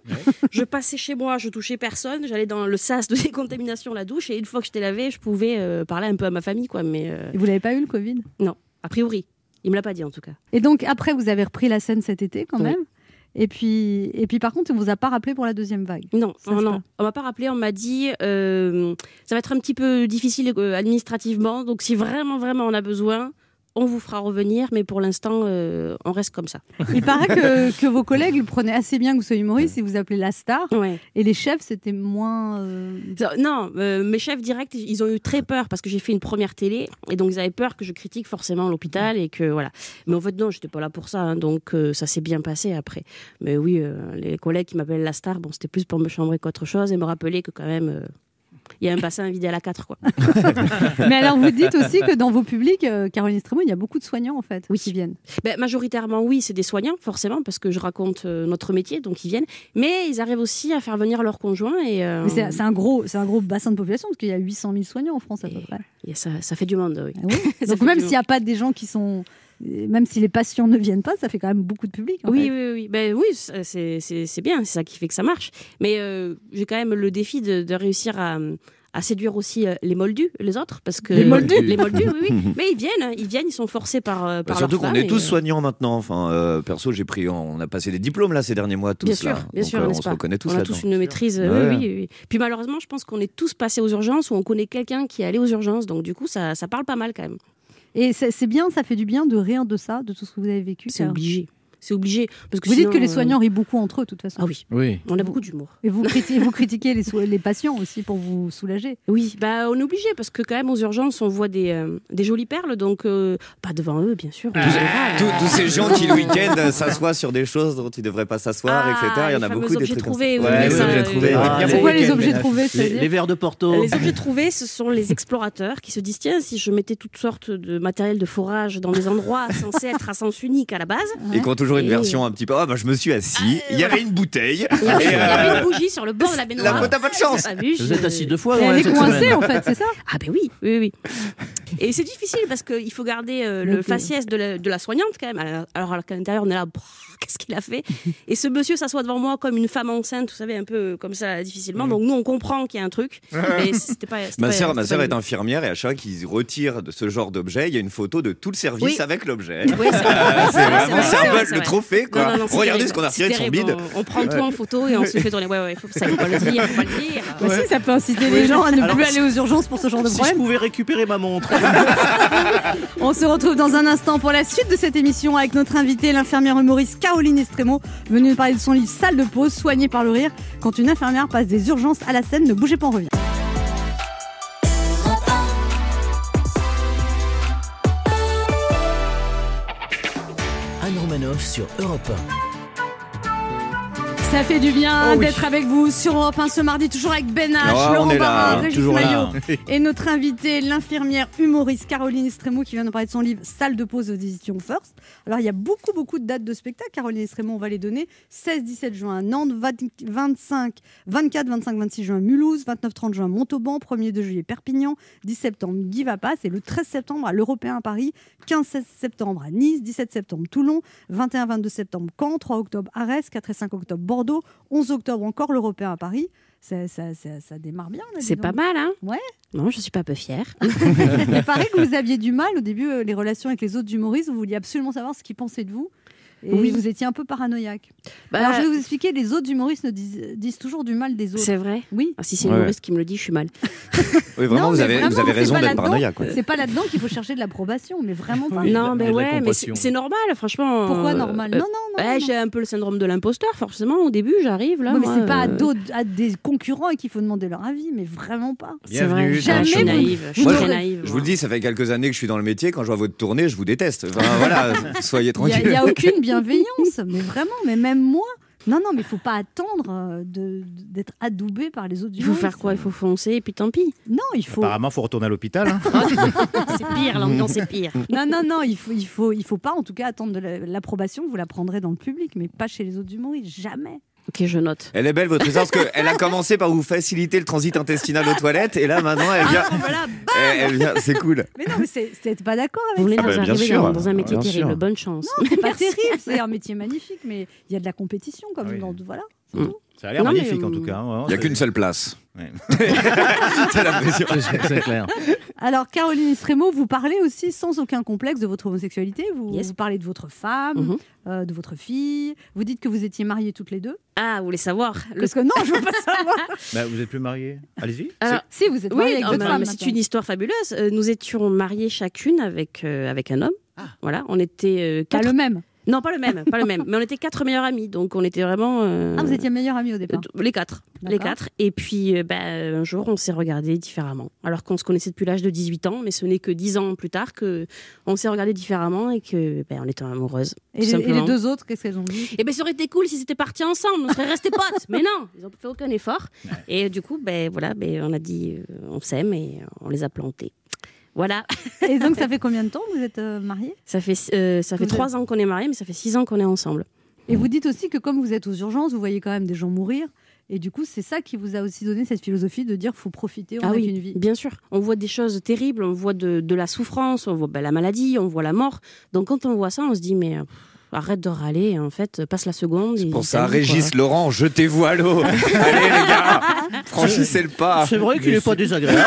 Speaker 8: je passais chez moi, je touchais personne. J'allais dans le sas de décontamination, la douche. Et une fois que j'étais lavé, je pouvais parler un peu à ma famille. quoi. Mais
Speaker 2: Et vous n'avez pas eu le Covid
Speaker 8: non, a priori. Il me l'a pas dit, en tout cas.
Speaker 2: Et donc après, vous avez repris la scène cet été quand
Speaker 8: Oui.
Speaker 2: même. Et puis, et puis par contre, on vous a pas rappelé pour la deuxième vague.
Speaker 8: Non,
Speaker 2: Ça
Speaker 8: non, non. On m'a pas rappelé. On m'a dit euh, ça va être un petit peu difficile euh, administrativement. Donc, si vraiment, vraiment on a besoin, on vous fera revenir. Mais pour l'instant, euh, on reste comme ça.
Speaker 2: Il paraît que, que vos collègues le prenaient assez bien que vous soyez humoriste et vous appelez la star.
Speaker 8: Ouais.
Speaker 2: Et les chefs, c'était moins. euh,
Speaker 8: Non, euh, mes chefs directs, ils ont eu très peur parce que j'ai fait une première télé et donc ils avaient peur que je critique forcément l'hôpital et que voilà. Mais en fait non, j'étais pas là pour ça, hein, donc ça s'est bien passé après. Mais oui, les collègues qui m'appellent la star, bon, c'était plus pour me chambrer qu'autre chose et me rappeler que quand même. Il y a un bassin vidé à la 4, quoi.
Speaker 2: Mais alors, vous dites aussi que dans vos publics, euh, Caroline Stremo, il y a beaucoup de soignants en fait
Speaker 8: Oui.
Speaker 2: qui viennent.
Speaker 8: Ben, majoritairement, oui, c'est des soignants, forcément, parce que je raconte euh, notre métier, donc ils viennent. Mais ils arrivent aussi à faire venir leurs conjoints et, euh,
Speaker 2: c'est c'est un gros, c'est un gros bassin de population parce qu'il y a 800 000 soignants en France à peu
Speaker 8: Et-
Speaker 2: près.
Speaker 8: et ça, ça fait du monde, oui.
Speaker 2: Ah oui Donc même s'il n'y a pas des gens qui sont, même si les patients ne viennent pas, ça fait quand même beaucoup de public. en
Speaker 8: Oui,
Speaker 2: fait.
Speaker 8: oui, oui. Ben, oui, c'est- bien, c'est ça qui fait que ça marche. Mais euh, j'ai quand même le défi de, de réussir à, à séduire aussi euh, les moldus, les autres, parce que
Speaker 2: Les moldus
Speaker 8: les moldus, oui, oui. Mais ils viennent, hein, ils viennent, ils sont forcés par, euh,
Speaker 3: Bah,
Speaker 8: par
Speaker 3: surtout
Speaker 8: leurs
Speaker 3: qu'on est tous
Speaker 8: euh,
Speaker 3: soignants maintenant. Enfin, euh, perso, j'ai pris, on a passé des diplômes là ces derniers mois tous
Speaker 8: Bien
Speaker 3: là.
Speaker 8: sûr, bien
Speaker 3: Donc,
Speaker 8: sûr,
Speaker 3: euh, on
Speaker 8: n'est-ce
Speaker 3: se
Speaker 8: pas?
Speaker 3: reconnaît tous
Speaker 8: On a tous une maîtrise.
Speaker 3: Ouais.
Speaker 8: oui, oui, oui. Puis malheureusement, je pense qu'on est tous passés aux urgences ou on connaît quelqu'un qui est allé aux urgences. Donc du coup, ça, ça parle pas mal quand même.
Speaker 2: Et c'est bien, ça fait du bien de rire de ça, de tout ce que vous avez vécu.
Speaker 8: C'est obligé. C'est obligé. Parce que
Speaker 2: Vous dites que les
Speaker 8: euh,
Speaker 2: soignants rient beaucoup entre eux, de toute façon.
Speaker 8: Ah oui,
Speaker 5: Oui.
Speaker 8: on a beaucoup d'humour.
Speaker 2: Et vous critiquez, vous critiquez les, les patients aussi pour vous soulager.
Speaker 8: Oui, bah on est obligé parce que quand même aux urgences on voit des, euh, des jolies perles, donc euh, pas devant eux bien sûr.
Speaker 3: Tous, tous ces gens qui le week-end s'assoient sur des choses dont ils ne devraient pas s'asseoir,
Speaker 8: Ah,
Speaker 3: etc. Il y en a beaucoup des trucs comme
Speaker 8: trouvés,
Speaker 3: ça.
Speaker 8: oui,
Speaker 3: Ouais, les
Speaker 8: ça,
Speaker 3: objets trouvés.
Speaker 5: Ah,
Speaker 2: Pourquoi les objets trouvés
Speaker 5: Les, verres de Porto.
Speaker 8: Les objets trouvés, ce sont les explorateurs qui se disent tiens, si je mettais toutes sortes de matériel de forage dans des endroits censés être à sens unique à la base,
Speaker 3: Et toujours une version un petit peu. Ah, bah, je me suis assis, il y avait une bouteille.
Speaker 8: il y avait,
Speaker 3: euh,
Speaker 8: une bougie sur le bord de la baignoire.
Speaker 3: La faute, pas de chance.
Speaker 8: Ah,
Speaker 5: Vous êtes assis deux fois
Speaker 2: Elle est coincée en fait, c'est ça
Speaker 8: Ah ben oui, oui, oui. Et c'est difficile parce qu'il faut garder euh,
Speaker 2: Le thé.
Speaker 8: faciès de la, soignante quand même. Alors, qu'à l'intérieur, on est là, qu'est-ce qu'il a fait Et ce monsieur s'assoit devant moi comme une femme enceinte, vous savez, un peu comme ça, difficilement. Donc nous, on comprend qu'il y a un truc. Mais c'était pas. c'était
Speaker 3: Ma sœur, ma sœur est infirmière et à chaque fois qu'ils retirent de ce genre d'objet, il y a une photo de tout le service
Speaker 8: Oui.
Speaker 3: avec l'objet.
Speaker 8: Oui, c'est vrai.
Speaker 3: Euh, c'est
Speaker 8: Ouais,
Speaker 3: vraiment c'est
Speaker 8: vrai, c'est
Speaker 3: le trophée quoi.
Speaker 8: Non, non, non, c'est
Speaker 3: Regardez ce qu'on a retiré de son bide.
Speaker 8: On, on prend tout en photo et on se fait tourner. Ouais, ouais, faut, ça, faut pas le dire, faut pas le dire.
Speaker 2: Bah si, ça peut inciter les gens à ne
Speaker 5: Alors,
Speaker 2: plus aller aux urgences pour ce genre de
Speaker 5: Si je
Speaker 2: problème.
Speaker 5: pouvais récupérer ma montre.
Speaker 2: On se retrouve dans un instant pour la suite de cette émission avec notre invitée, l'infirmière humoriste Caroline Estremo, venue nous parler de son livre Salle de pause, soignée par le rire. Quand une infirmière passe des urgences à la scène, ne bougez pas, on revient.
Speaker 1: Anne Romanoff sur Europe
Speaker 2: Ça fait du bien
Speaker 4: Oh oui.
Speaker 2: d'être avec vous sur Europe 1 ce mardi, toujours avec Ben H,
Speaker 3: Oh,
Speaker 2: Laurent Barra,
Speaker 3: hein,
Speaker 2: Régis. Maillot et notre invitée, l'infirmière humoriste Caroline Estremo qui vient nous parler de son livre Salle de pause aux éditions First. Alors il y a beaucoup beaucoup de dates de spectacle. Caroline Estremo, on va les donner 16-17 juin à Nantes, 20 25, 24, 25, 26 juin à Mulhouse, 29, 30 juin à Montauban, 1er 2 juillet Perpignan, 10 septembre Guy va passe et le 13 septembre à l'Européen à Paris, 15 16 septembre à Nice, 17 septembre Toulon, 21 22 septembre Caen, 3 octobre Arès, 4 et 5 octobre Bordeaux, 11 octobre encore l'Européen à Paris. Ça, ça, ça, ça démarre bien.
Speaker 8: C'est pas mal, hein?
Speaker 2: Ouais.
Speaker 8: Non, je suis pas peu fière.
Speaker 2: Il paraît que vous aviez du mal au début, euh, les relations avec les autres humoristes. Vous vouliez absolument savoir ce qu'ils pensaient de vous. Et
Speaker 8: Oui.
Speaker 2: vous étiez un peu paranoïaque.
Speaker 8: Bah,
Speaker 2: Alors, je vais vous expliquer les autres humoristes ne disent, disent toujours du mal des autres.
Speaker 8: c'est vrai.
Speaker 2: Oui.
Speaker 8: Ah, si c'est
Speaker 3: Ouais.
Speaker 8: une humoriste qui me le dit, je suis mal.
Speaker 3: Oui, vraiment,
Speaker 2: Non,
Speaker 3: vous avez, vous
Speaker 2: vraiment,
Speaker 3: avez
Speaker 2: c'est
Speaker 3: raison
Speaker 2: pas
Speaker 3: d'être paranoïaque.
Speaker 2: C'est pas là-dedans qu'il faut chercher de l'approbation, mais vraiment pas.
Speaker 4: Oui.
Speaker 8: non, mais ouais, mais c'est normal, franchement.
Speaker 2: Pourquoi
Speaker 8: euh,
Speaker 2: normal
Speaker 8: euh,
Speaker 2: Non, non, non.
Speaker 8: J'ai un peu le syndrome de l'imposteur, forcément. Au début, j'arrive là.
Speaker 2: Oui, mais c'est pas à,
Speaker 8: euh,
Speaker 2: d'autres- à des concurrents et qu'il faut demander leur avis, mais vraiment pas.
Speaker 8: C'est vrai.
Speaker 2: Jamais
Speaker 8: je suis
Speaker 2: vous-
Speaker 8: naïve. Je suis naïve.
Speaker 3: Je vous le dis, ça fait quelques années que je suis dans le métier. Quand je vois votre tournée, je vous déteste. Voilà, soyez
Speaker 2: n'y
Speaker 3: tranquille.
Speaker 2: il y a aucune bienveillance, mais vraiment, mais même moi. Non, non, mais il faut pas attendre euh, de- d'être adoubé par les autres
Speaker 8: Il faut faire quoi? Il faut foncer et puis tant pis.
Speaker 2: Non, il faut.
Speaker 4: Apparemment, faut retourner à l'hôpital. hein.
Speaker 8: C'est pire, l'ambiance est pire.
Speaker 2: Non, non, non, il faut, il faut, il faut pas, en tout cas, attendre de la- l'approbation. Vous la prendrez dans le public, mais pas chez les autres humoristes, jamais.
Speaker 8: Ok, je note.
Speaker 3: Elle est belle votre histoire parce qu'elle a commencé par vous faciliter le transit intestinal aux toilettes et là maintenant elle vient.
Speaker 2: Ah, voilà.
Speaker 3: elle, elle vient, c'est cool.
Speaker 2: Mais non, mais c'est- c'est pas d'accord
Speaker 8: Vous
Speaker 2: avec
Speaker 8: voulez
Speaker 2: ça.
Speaker 3: Ah bah, bien
Speaker 8: arriver
Speaker 3: sûr.
Speaker 8: dans, dans un métier
Speaker 3: Bien
Speaker 8: terrible.
Speaker 3: sûr.
Speaker 8: Bonne chance.
Speaker 2: C'est pas terrible, c'est un métier magnifique, mais il y a de la compétition, comme
Speaker 4: Ah oui.
Speaker 2: dans voilà.
Speaker 8: Mm.
Speaker 4: Ça a l'air
Speaker 8: mais,
Speaker 4: magnifique en
Speaker 8: euh,
Speaker 4: tout cas. hein.
Speaker 3: Il n'y a qu'une seule place.
Speaker 4: Ouais. C'est clair.
Speaker 2: Alors, Caroline Estremo, vous parlez aussi sans aucun complexe de votre homosexualité. Vous,
Speaker 8: Yes.
Speaker 2: vous parlez de votre femme,
Speaker 8: Mhm.
Speaker 2: euh, de votre fille. Vous dites que vous étiez mariées toutes les deux.
Speaker 8: Ah, vous voulez savoir le...
Speaker 2: Parce que non, je veux pas savoir.
Speaker 4: Bah, vous êtes plus mariés Allez-y.
Speaker 2: Si, vous êtes mariées
Speaker 8: Oui,
Speaker 2: avec
Speaker 8: non,
Speaker 2: votre
Speaker 8: mais-
Speaker 2: femme.
Speaker 8: mais c'est une histoire fabuleuse. Euh, nous étions mariés chacune avec, euh, avec un homme. Voilà, on était euh,
Speaker 2: Pas le même.
Speaker 8: Non, pas le même, pas le même. Mais on était quatre meilleurs amis, donc on était vraiment. euh,
Speaker 2: Ah, vous étiez meilleure amie au départ.
Speaker 8: euh, Les quatre. Les quatre. Et puis, euh, ben, un jour, on s'est regardés différemment. Alors qu'on se connaissait depuis l'âge de 18 ans, mais ce n'est que 10 ans plus tard que on s'est regardés différemment et que ben, on était amoureuses.
Speaker 2: Et
Speaker 8: tout
Speaker 2: les, et les deux autres, qu'est-ce qu'elles ont dit?
Speaker 8: Eh ben, ça aurait été cool si c'était parti ensemble, on serait restés potes. Mais non, ils n'ont fait aucun effort. Et du coup, ben voilà, ben, on a dit, euh, on s'aime et on les a plantés. Voilà,
Speaker 2: Et donc, ça fait combien de temps que vous êtes euh, mariés?
Speaker 8: Ça fait euh, ça fait trois ans qu'on est mariés, mais ça fait six ans qu'on est ensemble.
Speaker 2: Et vous dites aussi que comme vous êtes aux urgences, vous voyez quand même des gens mourir. Et du coup, c'est ça qui vous a aussi donné cette philosophie de dire faut profiter, on
Speaker 8: Ah
Speaker 2: a
Speaker 8: oui,
Speaker 2: vie.
Speaker 8: bien sûr. On voit des choses terribles, on voit de, de la souffrance, on voit ben, la maladie, on voit la mort. Donc quand on voit ça, on se dit mais euh, pff, arrête de râler, en fait, passe la seconde. et
Speaker 3: Pour ça, Régis,
Speaker 8: quoi.
Speaker 3: Laurent, jetez-vous à l'eau. Allez les gars, franchissez le pas.
Speaker 5: C'est vrai qu'il est pas désagréable.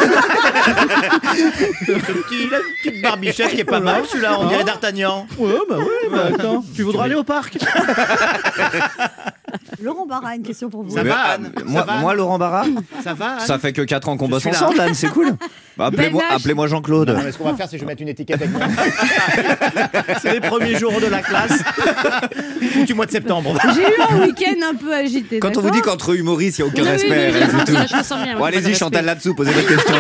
Speaker 4: Le petit, la petite barbichette qui est pas mal, celui-là, on dirait D'Artagnan.
Speaker 5: Ouais, bah oui, bah attends. Tu voudras aller au parc?
Speaker 2: Laurent Barra, une question pour vous.
Speaker 4: Ça va,
Speaker 3: ah,
Speaker 4: Anne
Speaker 3: moi,
Speaker 4: Ça va,
Speaker 3: moi, Laurent Barra,
Speaker 4: Ça va Anne
Speaker 3: ça fait que 4 ans qu'on bosse
Speaker 4: là.
Speaker 3: ensemble, Anne, c'est cool. Bah, Appelez-moi
Speaker 2: Ben H.
Speaker 3: Jean-Claude.
Speaker 4: Non, mais ce qu'on va faire, c'est que je vais mettre une étiquette avec moi.
Speaker 5: C'est les premiers jours de la classe.
Speaker 4: Foutu mois de septembre.
Speaker 2: J'ai eu un week-end un peu agité.
Speaker 3: Quand on vous dit qu'entre humoristes, il n'y a aucun
Speaker 8: Oui, oui,
Speaker 3: respect,
Speaker 8: oui,
Speaker 3: rien
Speaker 8: oui,
Speaker 3: du tout.
Speaker 8: là, je me sens bien,
Speaker 3: Bon,
Speaker 8: ouais, pas de
Speaker 3: allez-y, Chantal là-dessous, posez votre question.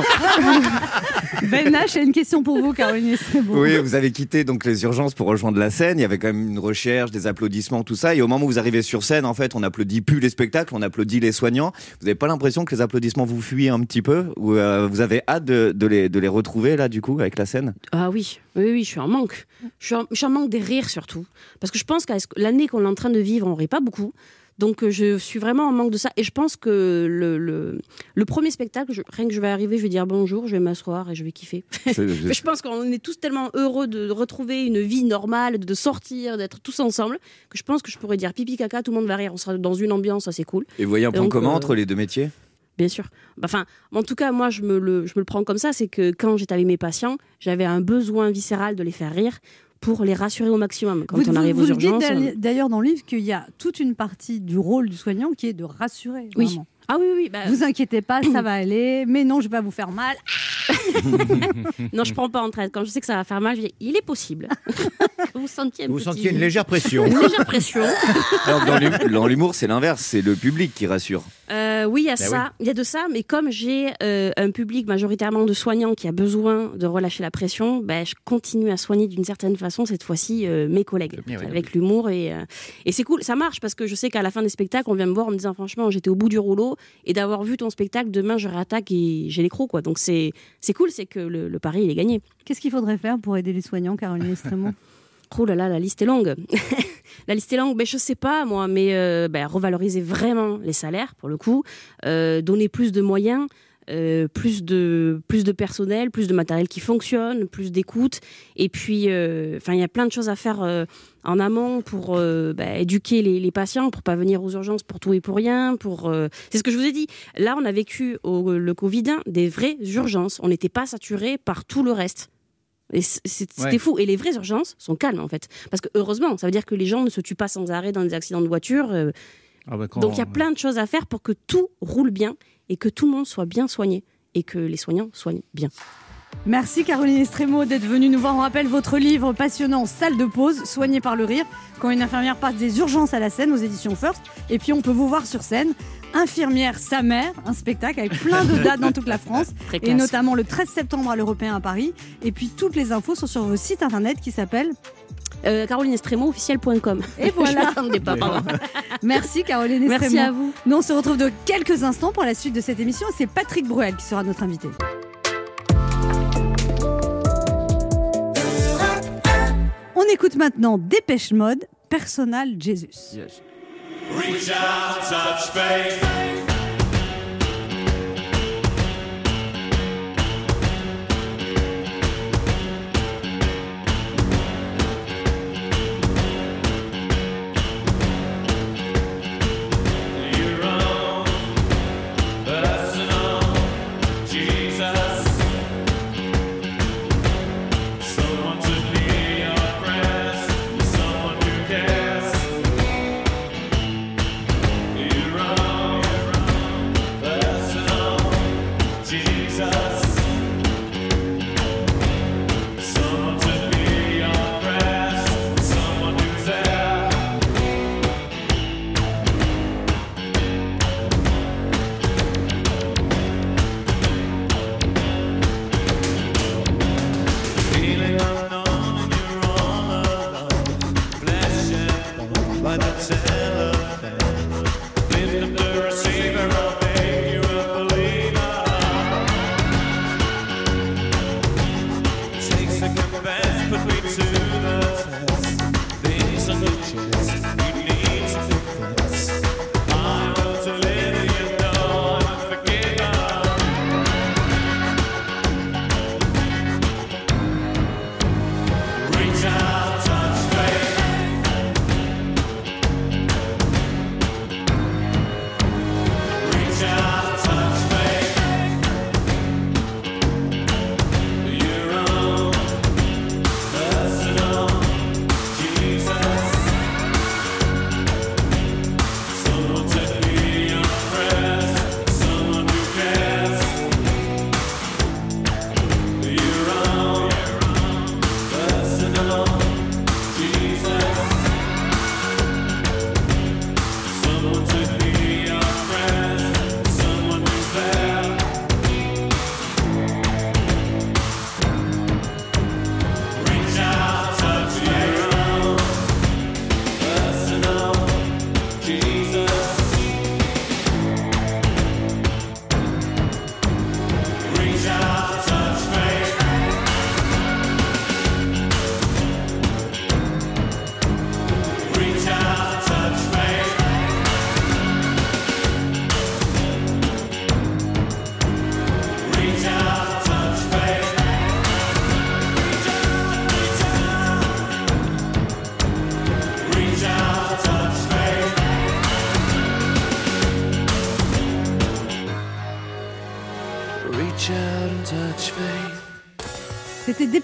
Speaker 2: Ben H, j'ai une question pour vous, Caroline.
Speaker 3: Oui, vous avez quitté donc les urgences pour rejoindre la scène. Il y avait quand même une recherche, des applaudissements, tout ça. Et au moment où vous arrivez sur scène, en fait, on applaudit plus les spectacles, on applaudit les soignants. Vous n'avez pas l'impression que les applaudissements vous fuient un petit peu? Ou euh, vous avez hâte de, de les, de les retrouver là, du coup, avec la scène?
Speaker 8: Ah oui, oui, oui, je suis en manque. Je suis en, je suis en manque des rires surtout. Parce que je pense que l'année qu'on est en train de vivre, on rit pas beaucoup. Donc euh, je suis vraiment en manque de ça. Et je pense que le, le, le premier spectacle, je- rien que je vais arriver, je vais dire bonjour, je vais m'asseoir et je vais kiffer. Mais je pense qu'on est tous tellement heureux de retrouver une vie normale, de sortir, d'être tous ensemble, que je pense que je pourrais dire pipi caca, tout le monde va rire, on sera dans une ambiance assez cool.
Speaker 3: Et vous voyez un point commun
Speaker 8: euh,
Speaker 3: entre les deux métiers?
Speaker 8: Bien sûr. Bah, Enfin, en tout cas, moi, je me, le, je me le prends comme ça, c'est que quand j'étais avec mes patients, j'avais un besoin viscéral de les faire rire pour les rassurer au maximum quand
Speaker 2: Vous,
Speaker 8: on arrive
Speaker 2: vous
Speaker 8: aux
Speaker 2: dites
Speaker 8: urgences.
Speaker 2: d'ailleurs- d'ailleurs dans le livre qu'il y a toute une partie du rôle du soignant qui est de rassurer.
Speaker 8: Oui.
Speaker 2: vraiment.
Speaker 8: Ah oui, oui, bah,
Speaker 2: Vous inquiétez pas, ça va aller. Mais non, je vais pas vous faire mal.
Speaker 8: non, je prends pas en traite. Quand je sais que ça va faire mal, je dis, il est possible. vous sentiez un
Speaker 4: Vous
Speaker 8: petit-
Speaker 4: sentiez une légère pression.
Speaker 8: une légère pression.
Speaker 3: Alors, dans l'hum- Dans l'humour, c'est l'inverse, c'est le public qui rassure.
Speaker 8: Euh, oui, il y a
Speaker 4: Ben
Speaker 8: ça, il y a de ça, mais comme j'ai euh, un public majoritairement de soignants qui a besoin de relâcher la pression, ben, je continue à soigner d'une certaine façon cette fois-ci euh, mes collègues
Speaker 4: oui,
Speaker 8: avec l'humour et, euh, et c'est cool, ça marche parce que je sais qu'à la fin des spectacles, on vient me voir en me disant franchement j'étais au bout du rouleau et d'avoir vu ton spectacle, demain je réattaque et j'ai les crocs quoi. Donc c'est c'est cool, c'est que le, le pari il est gagné.
Speaker 2: Qu'est-ce qu'il faudrait faire pour aider les soignants, Caroline Estremo
Speaker 8: Oh là là, la liste est longue. la liste est longue, mais je sais pas moi, mais euh, ben, revaloriser vraiment les salaires pour le coup, euh, donner plus de moyens. Euh, plus de plus de personnel, plus de matériel qui fonctionne, plus d'écoute, et puis, euh, enfin, il y a plein de choses à faire euh, en amont pour ben, éduquer les, les patients, pour pas venir aux urgences pour tout et pour rien. Pour, c'est ce que je vous ai dit. Là, on a vécu au, le Covid des vraies urgences. On n'était pas saturé par tout le reste. C'était
Speaker 4: Ouais.
Speaker 8: fou. Et les vraies urgences sont calmes, en fait. Parce que heureusement, ça veut dire que les gens ne se tuent pas sans arrêt dans des accidents de voiture.
Speaker 4: Ah bah, quand-
Speaker 8: donc il y a plein de choses à faire pour que tout roule bien et que tout le monde soit bien soigné et que les soignants soignent bien.
Speaker 2: Merci Caroline Estremo d'être venue nous voir. On rappelle votre livre passionnant Salle de pause, soigné par le rire, quand une infirmière passe des urgences à la scène aux éditions First. Et puis on peut vous voir sur scène. Infirmière sa mère, un spectacle avec plein de dates dans toute la France, et notamment le 13 septembre à l'Européen à Paris. Et puis toutes les infos sont sur vos sites internet qui s'appellent.
Speaker 8: Euh, CarolineEstremoofficiel.com.
Speaker 2: Et voilà.
Speaker 8: Je m'attendais pas, pardon.
Speaker 2: Merci Caroline Estremo.
Speaker 8: Merci à vous.
Speaker 2: Nous on se retrouve de quelques instants pour la suite de cette émission. et C'est Patrick Bruel qui sera notre invité. On écoute maintenant Dépêche Mode, Personal Jesus.
Speaker 9: Reach out, touch faith.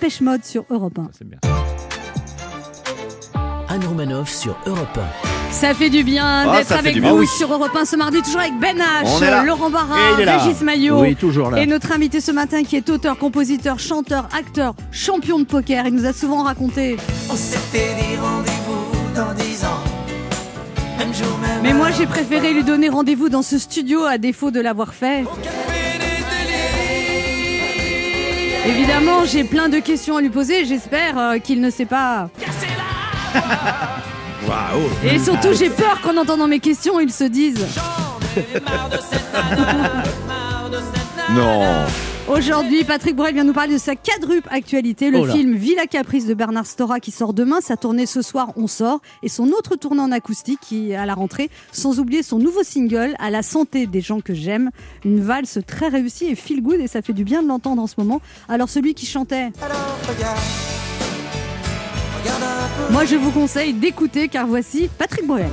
Speaker 2: Dépêche Mode sur Europe 1.
Speaker 4: C'est bien.
Speaker 1: Anne Romanoff sur Europe
Speaker 2: Ça fait du bien
Speaker 3: Ah,
Speaker 2: d'être
Speaker 3: ça
Speaker 2: avec vous.
Speaker 3: Ah oui.
Speaker 2: sur Europe 1 ce mardi, toujours avec Ben H. Laurent Barra. Régis Maillot.
Speaker 5: Oui, toujours là.
Speaker 2: Et notre invité ce matin qui est auteur, compositeur, chanteur, acteur, champion de poker. Il nous a souvent raconté
Speaker 10: On s'était dit rendez-vous dans dix ans, même jour, même
Speaker 2: Mais moi, j'ai préféré lui donner rendez-vous dans ce studio à défaut de l'avoir fait. Évidemment, j'ai plein de questions à lui poser. J'espère euh, qu'il ne sait pas.
Speaker 4: Waouh
Speaker 2: Et surtout, j'ai peur qu'en entendant mes questions, il se dise.
Speaker 3: Non.
Speaker 2: Aujourd'hui, Patrick Borel vient nous parler de sa quadruple actualité, le
Speaker 5: Oh
Speaker 2: film Villa Caprice de Bernard Stora qui sort demain, sa tournée ce soir, on sort, et son autre tournée en acoustique qui est à la rentrée, sans oublier son nouveau single, À la santé des gens que j'aime, une valse très réussie et feel good, et ça fait du bien de l'entendre en ce moment. Alors celui qui chantait... Moi je vous conseille d'écouter car voici Patrick Borel.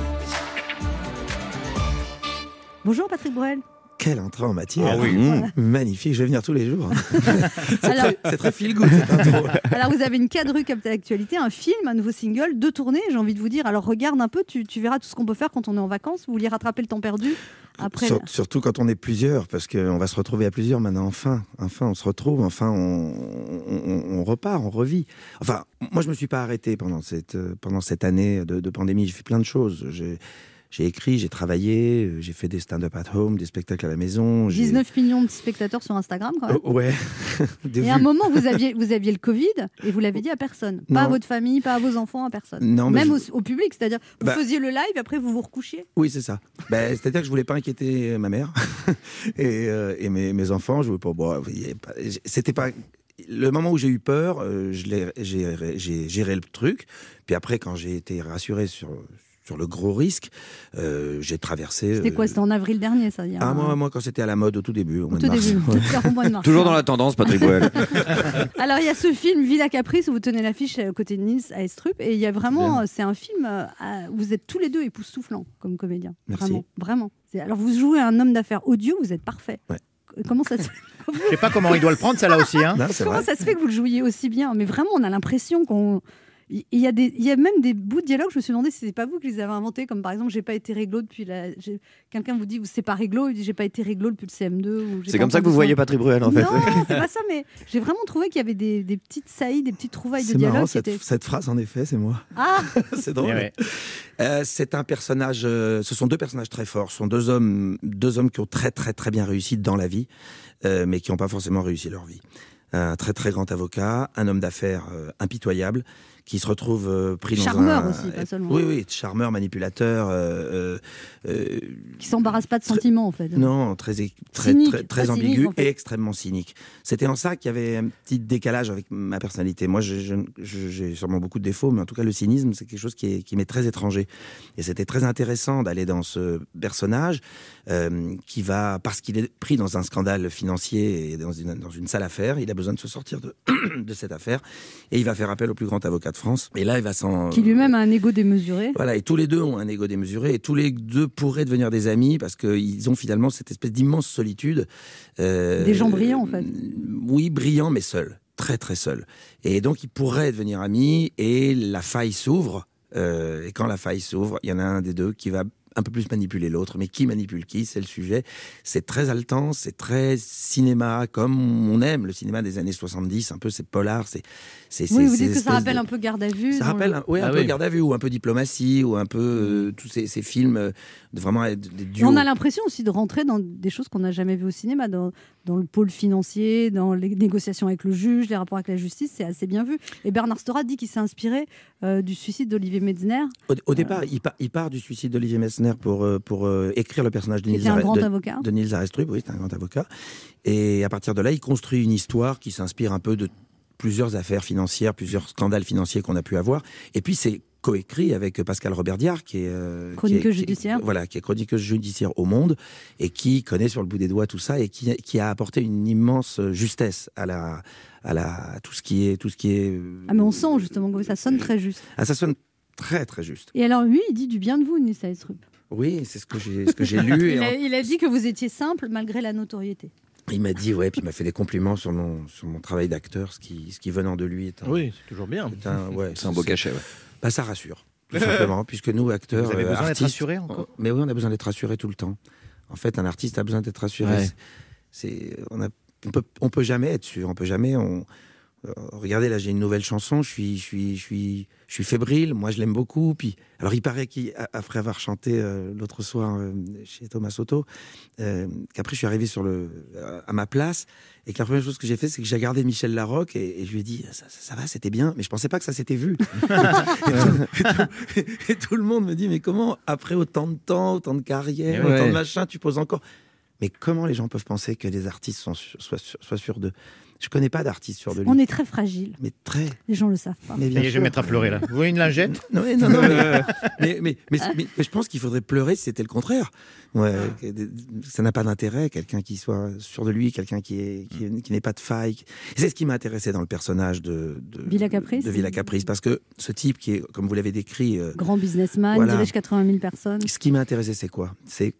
Speaker 2: Bonjour Patrick Borel.
Speaker 10: Quelle entrée en matière.
Speaker 4: Ah oui.
Speaker 3: Mmh.
Speaker 10: Magnifique, je vais venir tous les jours. c'est très, c'est très feel good cette intro.
Speaker 2: Alors vous avez une quadruple actualité, un film, un nouveau single, deux tournées, j'ai envie de vous dire. Alors regarde un peu, tu, tu verras tout ce qu'on peut faire quand on est en vacances. Vous vouliez rattraper le temps perdu après.
Speaker 10: Sur- surtout quand on est plusieurs, parce qu'on va se retrouver à plusieurs maintenant. Enfin, enfin, on se retrouve, enfin, on, on- on repart, on revit. Enfin, moi, je me suis pas arrêté pendant cette, euh, pendant cette année de, de pandémie. J'ai fait plein de choses. J'ai, j'ai écrit, j'ai travaillé, euh, j'ai fait des stand-up at home, des spectacles à la maison. j'ai-
Speaker 2: 19 millions de spectateurs sur Instagram quand même.
Speaker 10: Oh, ouais.
Speaker 2: Et à un
Speaker 10: vues.
Speaker 2: moment, vous aviez, vous aviez le Covid et vous l'avez dit à personne. Pas à votre famille, pas à vos enfants, à personne.
Speaker 10: Non,
Speaker 2: Même
Speaker 10: je-
Speaker 2: au, au public, c'est-à-dire vous
Speaker 10: Bah-
Speaker 2: faisiez le live, après vous vous recouchiez.
Speaker 10: Oui, c'est ça. Ben, C'est-à-dire que je voulais pas inquiéter ma mère et, euh, et mes, mes enfants. Je voulais pas. Bon, c'était pas. Le moment où j'ai eu peur, euh, j'ai géré le truc. Puis après, quand j'ai été rassuré sur sur le gros risque, euh, j'ai traversé.
Speaker 2: C'était quoi
Speaker 10: euh,
Speaker 2: C'était en avril dernier, ça.
Speaker 10: ah,
Speaker 2: un-
Speaker 10: moi, moi, quand c'était à la mode au tout début, au
Speaker 2: au
Speaker 10: mois
Speaker 2: tout
Speaker 10: de mars.
Speaker 2: début. Au mois de mars.
Speaker 3: Toujours dans la tendance, Patrick Boel.
Speaker 2: Alors il y a ce film Villa Caprice où vous tenez l'affiche à côté de Nils Aestrup et il y a vraiment, euh, c'est un film, à- vous êtes tous les deux époustouflants comme comédiens.
Speaker 10: Merci.
Speaker 2: Vraiment, vraiment. Alors vous jouez un homme d'affaires audio, vous êtes parfait.
Speaker 10: Ouais.
Speaker 2: Comment ça se
Speaker 4: Je sais pas comment il doit le prendre, ça là aussi. Hein.
Speaker 10: Non,
Speaker 2: Comment
Speaker 10: vrai.
Speaker 2: ça se fait que vous le jouiez aussi bien? Mais vraiment, on a l'impression qu'on. Il y, a des, il y a même des bouts de dialogue, je me suis demandé si c'est pas vous qui les avez inventés, comme par exemple, j'ai pas été réglo depuis la. Quelqu'un vous dit, c'est pas réglo, il dit, j'ai pas été réglo depuis le CM2. ou j'ai
Speaker 3: C'est comme ça que vous voyez Patrick Bruel, en fait.
Speaker 2: Non, c'est pas ça, mais j'ai vraiment trouvé qu'il y avait des, des petites saillies, des petites trouvailles de
Speaker 10: marrant,
Speaker 2: dialogue. qui
Speaker 10: cette,
Speaker 2: étaient-
Speaker 10: cette phrase, en effet, c'est moi.
Speaker 2: Ah
Speaker 10: c'est drôle.
Speaker 4: Eh ouais.
Speaker 10: Euh, c'est un personnage. euh, ce sont deux personnages très forts. Ce sont deux hommes, deux hommes qui ont très très très bien réussi dans la vie, euh, mais qui n'ont pas forcément réussi leur vie. Un très très grand avocat, un homme d'affaires euh, impitoyable, qui se retrouve euh, pris dans
Speaker 2: Charmeur
Speaker 10: un.
Speaker 2: aussi, pas seulement.
Speaker 10: Oui oui, charmeur, manipulateur. euh, euh, euh,
Speaker 2: qui s'embarrasse pas de sentiments, en fait.
Speaker 10: non, très, très,
Speaker 2: Cynique,
Speaker 10: très, très
Speaker 2: cynique,
Speaker 10: ambigu
Speaker 2: en fait.
Speaker 10: et extrêmement cynique. C'était en ça qu'il y avait un petit décalage avec ma personnalité. Moi, j'ai sûrement beaucoup de défauts, mais en tout cas, le cynisme, c'est quelque chose qui, est- qui m'est très étranger. Et c'était très intéressant d'aller dans ce personnage euh, qui va, parce qu'il est pris dans un scandale financier et dans une, dans une sale affaire, il a besoin de se sortir de, de cette affaire et il va faire appel au plus grand avocat de France. Et là, il va s'en...
Speaker 2: Qui lui-même a un ego démesuré.
Speaker 10: Voilà, et tous les deux ont un ego démesuré, et tous les deux pourraient devenir des amis parce qu'ils ont finalement cette espèce d'immense solitude. euh,
Speaker 2: Des gens brillants, en fait.
Speaker 10: Oui, brillants, mais seuls, très très seuls. Et donc ils pourraient devenir amis, et la faille s'ouvre. euh, et quand la faille s'ouvre, il y en a un des deux qui va un peu plus manipuler l'autre, mais qui manipule qui, c'est le sujet. C'est très haletant, c'est très cinéma, comme on aime le cinéma des années 70, un peu c'est polar, c'est... c'est-
Speaker 2: Oui, vous dites que ça rappelle
Speaker 10: de-
Speaker 2: un peu garde à vue.
Speaker 10: ça rappelle
Speaker 2: le-
Speaker 10: un,
Speaker 5: Ah
Speaker 10: peu
Speaker 5: oui.
Speaker 10: garde à vue ou un peu diplomatie ou un peu euh, tous ces, ces films euh, de vraiment euh, des
Speaker 2: Et
Speaker 10: duos.
Speaker 2: on a l'impression aussi de rentrer dans des choses qu'on n'a jamais vues au cinéma, dans, dans le pôle financier, dans les négociations avec le juge, les rapports avec la justice, c'est assez bien vu. Et Bernard Stora dit qu'il s'est inspiré euh, du suicide d'Olivier Metzner,
Speaker 10: Au, au départ, il, part- il part du suicide d'Olivier Messner pour, euh, pour euh, écrire le personnage de
Speaker 2: était un grand
Speaker 10: de,
Speaker 2: avocat.
Speaker 10: de Nils Arestrup. Oui, c'est un grand avocat. Et à partir de là, il construit une histoire qui s'inspire un peu de plusieurs affaires financières, plusieurs scandales financiers qu'on a pu avoir. Et puis c'est coécrit avec Pascal Robert Diard, qui est euh,
Speaker 2: Chroniqueuse
Speaker 10: qui
Speaker 2: judiciaire.
Speaker 10: voilà, qui est chroniqueuse judiciaire au Monde et qui connaît sur le bout des doigts tout ça et qui, qui a apporté une immense justesse à la à la à tout ce qui est tout ce qui est. euh,
Speaker 2: Ah mais on sent justement que ça sonne très juste.
Speaker 10: Ah, ça sonne très très juste.
Speaker 2: Et alors lui, il dit du bien de vous, Nils Aestrup.
Speaker 10: Oui, c'est ce que j'ai ce que j'ai lu. et en-
Speaker 2: il a dit que vous étiez simple malgré la notoriété.
Speaker 10: Il m'a dit, ouais, puis il m'a fait des compliments sur mon, sur mon travail d'acteur, ce qui, ce qui venant de lui est un.
Speaker 5: Oui, c'est toujours bien.
Speaker 10: est un- ouais,
Speaker 3: C'est un beau cachet, ouais.
Speaker 10: Bah, ça rassure, tout simplement, puisque nous, acteurs.
Speaker 4: Vous avez
Speaker 10: euh,
Speaker 4: besoin d'être
Speaker 10: artistes,
Speaker 4: rassuré encore
Speaker 10: on- Mais oui, on a besoin d'être rassuré tout le temps. En fait, un artiste a besoin d'être rassuré.
Speaker 5: Ouais.
Speaker 10: C'est, on a, on peut, on peut jamais être sûr, on peut jamais, on, euh, regardez, là, j'ai une nouvelle chanson, je suis, je suis, je suis, je suis fébrile. Moi, je l'aime beaucoup. Puis, alors, il paraît qu'après avoir chanté euh, l'autre soir euh, chez Thomas Soto, euh, qu'après, je suis arrivé sur le, à ma place et que la première chose que j'ai fait, c'est que j'ai regardé Michel Larocque et, et je lui ai dit, ça, ça, ça va, c'était bien, mais je pensais pas que ça s'était vu. et, tout, et tout- et tout le monde me dit, mais comment, après autant de temps, autant de carrière,
Speaker 4: Eh ouais.
Speaker 10: autant de machin, tu poses encore? Mais comment les gens peuvent penser que des artistes sont, soient, soient sûrs d'eux? Je connais pas d'artistes sûrs de lui.
Speaker 2: On est très fragile.
Speaker 10: Mais très.
Speaker 2: Les gens le savent pas.
Speaker 10: Mais bien
Speaker 4: je vais mettre à pleurer là. Vous voyez une lingette
Speaker 10: Non, mais, non, non, mais, mais, mais, mais- mais- mais je pense qu'il faudrait pleurer si c'était le contraire. Ouais, ça n'a pas d'intérêt, quelqu'un qui soit sûr de lui, quelqu'un qui est- qui pas de faille. C'est ce qui m'a intéressé dans le personnage de, de,
Speaker 2: Villa Caprice.
Speaker 10: de Villa Caprice, parce que ce type qui est, comme vous l'avez décrit, euh,
Speaker 2: Grand businessman,
Speaker 10: Voilà.
Speaker 2: dirige 80 000 personnes.
Speaker 10: ce qui m'a intéressé, c'est quoi? C'est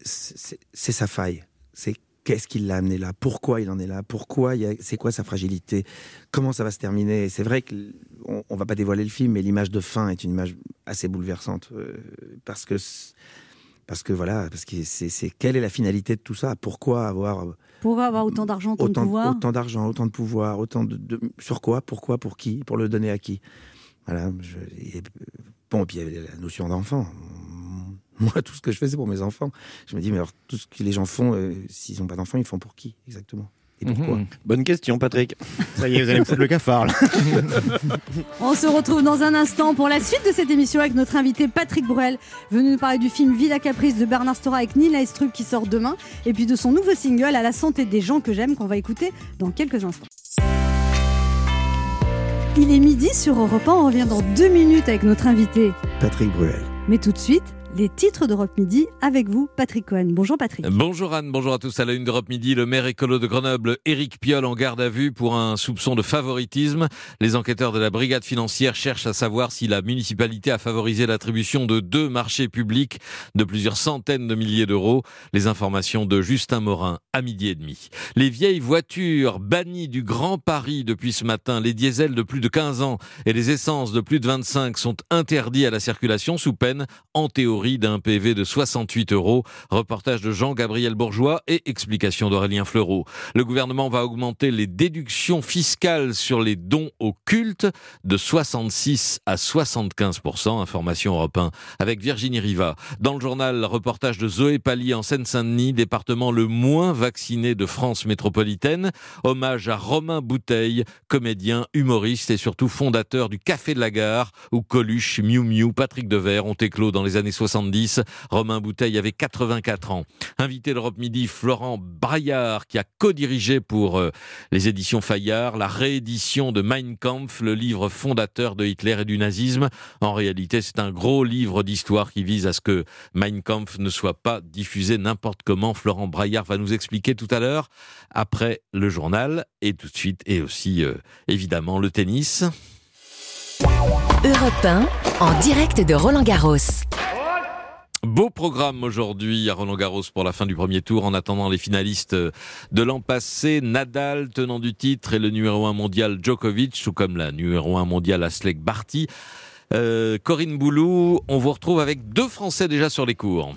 Speaker 10: sa faille. C'est qu'est-ce qui l'a amené là? Pourquoi il en est là? Pourquoi a- C'est quoi sa fragilité? Comment ça va se terminer? C'est vrai qu'on on va pas dévoiler le film, mais l'image de fin est une image assez bouleversante euh, parce que parce que voilà, parce que c'est c'est- quelle est la finalité de tout ça? Pourquoi avoir
Speaker 2: Pour avoir autant d'argent, autant,
Speaker 10: autant
Speaker 2: de pouvoir?
Speaker 10: autant d'argent, autant de pouvoir, autant de, de- sur quoi Pourquoi Pour qui Pour le donner à qui? Voilà. je- et, bon, et puis il y avait la notion d'enfant. Moi, tout ce que je fais, c'est pour mes enfants. Je me dis, mais alors, tout ce que les gens font, euh, s'ils n'ont pas d'enfants, ils font pour qui exactement? Et pourquoi
Speaker 4: Mhm.
Speaker 3: Bonne question, Patrick.
Speaker 4: Ça y est, vous allez me foutre le cafard là.
Speaker 2: On se retrouve dans un instant pour la suite de cette émission avec notre invité Patrick Bruel, venu nous parler du film Villa Caprice de Bernard Stora avec Nina Estrup qui sort demain, et puis de son nouveau single À la santé des gens que j'aime qu'on va écouter dans quelques instants. Il est midi sur Europe 1, on revient dans deux minutes avec notre invité.
Speaker 10: Patrick Bruel.
Speaker 2: Mais tout de suite, les titres d'Europe Midi avec vous, Patrick Cohen. Bonjour Patrick.
Speaker 11: Bonjour Anne, bonjour à tous. À la une d'Europe Midi, le maire écolo de Grenoble, Éric Piolle, en garde à vue pour un soupçon de favoritisme. Les enquêteurs de la brigade financière cherchent à savoir si la municipalité a favorisé l'attribution de deux marchés publics de plusieurs centaines de milliers d'euros. Les informations de Justin Morin à midi et demi. Les vieilles voitures bannies du Grand Paris depuis ce matin, les diesels de plus de 15 ans et les essences de plus de 25 sont interdits à la circulation sous peine, en théorie, d'un PV de 68 euros. Reportage de Jean-Gabriel Bourgeois et explication d'Aurélien Fleureau. Le gouvernement va augmenter les déductions fiscales sur les dons au culte de 66 à 75% Information Europe 1 avec Virginie Riva. Dans le journal, reportage de Zoé Pallier en Seine-Saint-Denis, département le moins vacciné de France métropolitaine. Hommage à Romain Bouteille, comédien, humoriste et surtout fondateur du Café de la Gare, où Coluche, Miu Miu, Patrick Devers ont éclos dans les années 70. Romain Bouteille avait 84 ans. Invité d'Europe Midi, Florent Braillard, qui a co-dirigé pour euh, les éditions Fayard la réédition de Mein Kampf, le livre fondateur de Hitler et du nazisme. En réalité, c'est un gros livre d'histoire qui vise à ce que Mein Kampf ne soit pas diffusé n'importe comment. Florent Braillard va nous expliquer tout à l'heure, après le journal, et tout de suite, et aussi, euh, évidemment, le tennis.
Speaker 12: Europe 1, en direct de Roland Garros.
Speaker 11: Beau programme aujourd'hui à Roland Garros pour la fin du premier tour en attendant les finalistes de l'an passé. Nadal, tenant du titre, et le numéro 1 mondial Djokovic, tout comme la numéro 1 mondiale Aslek Barty. Euh, Corinne Boulou, on vous retrouve avec deux Français déjà sur les cours.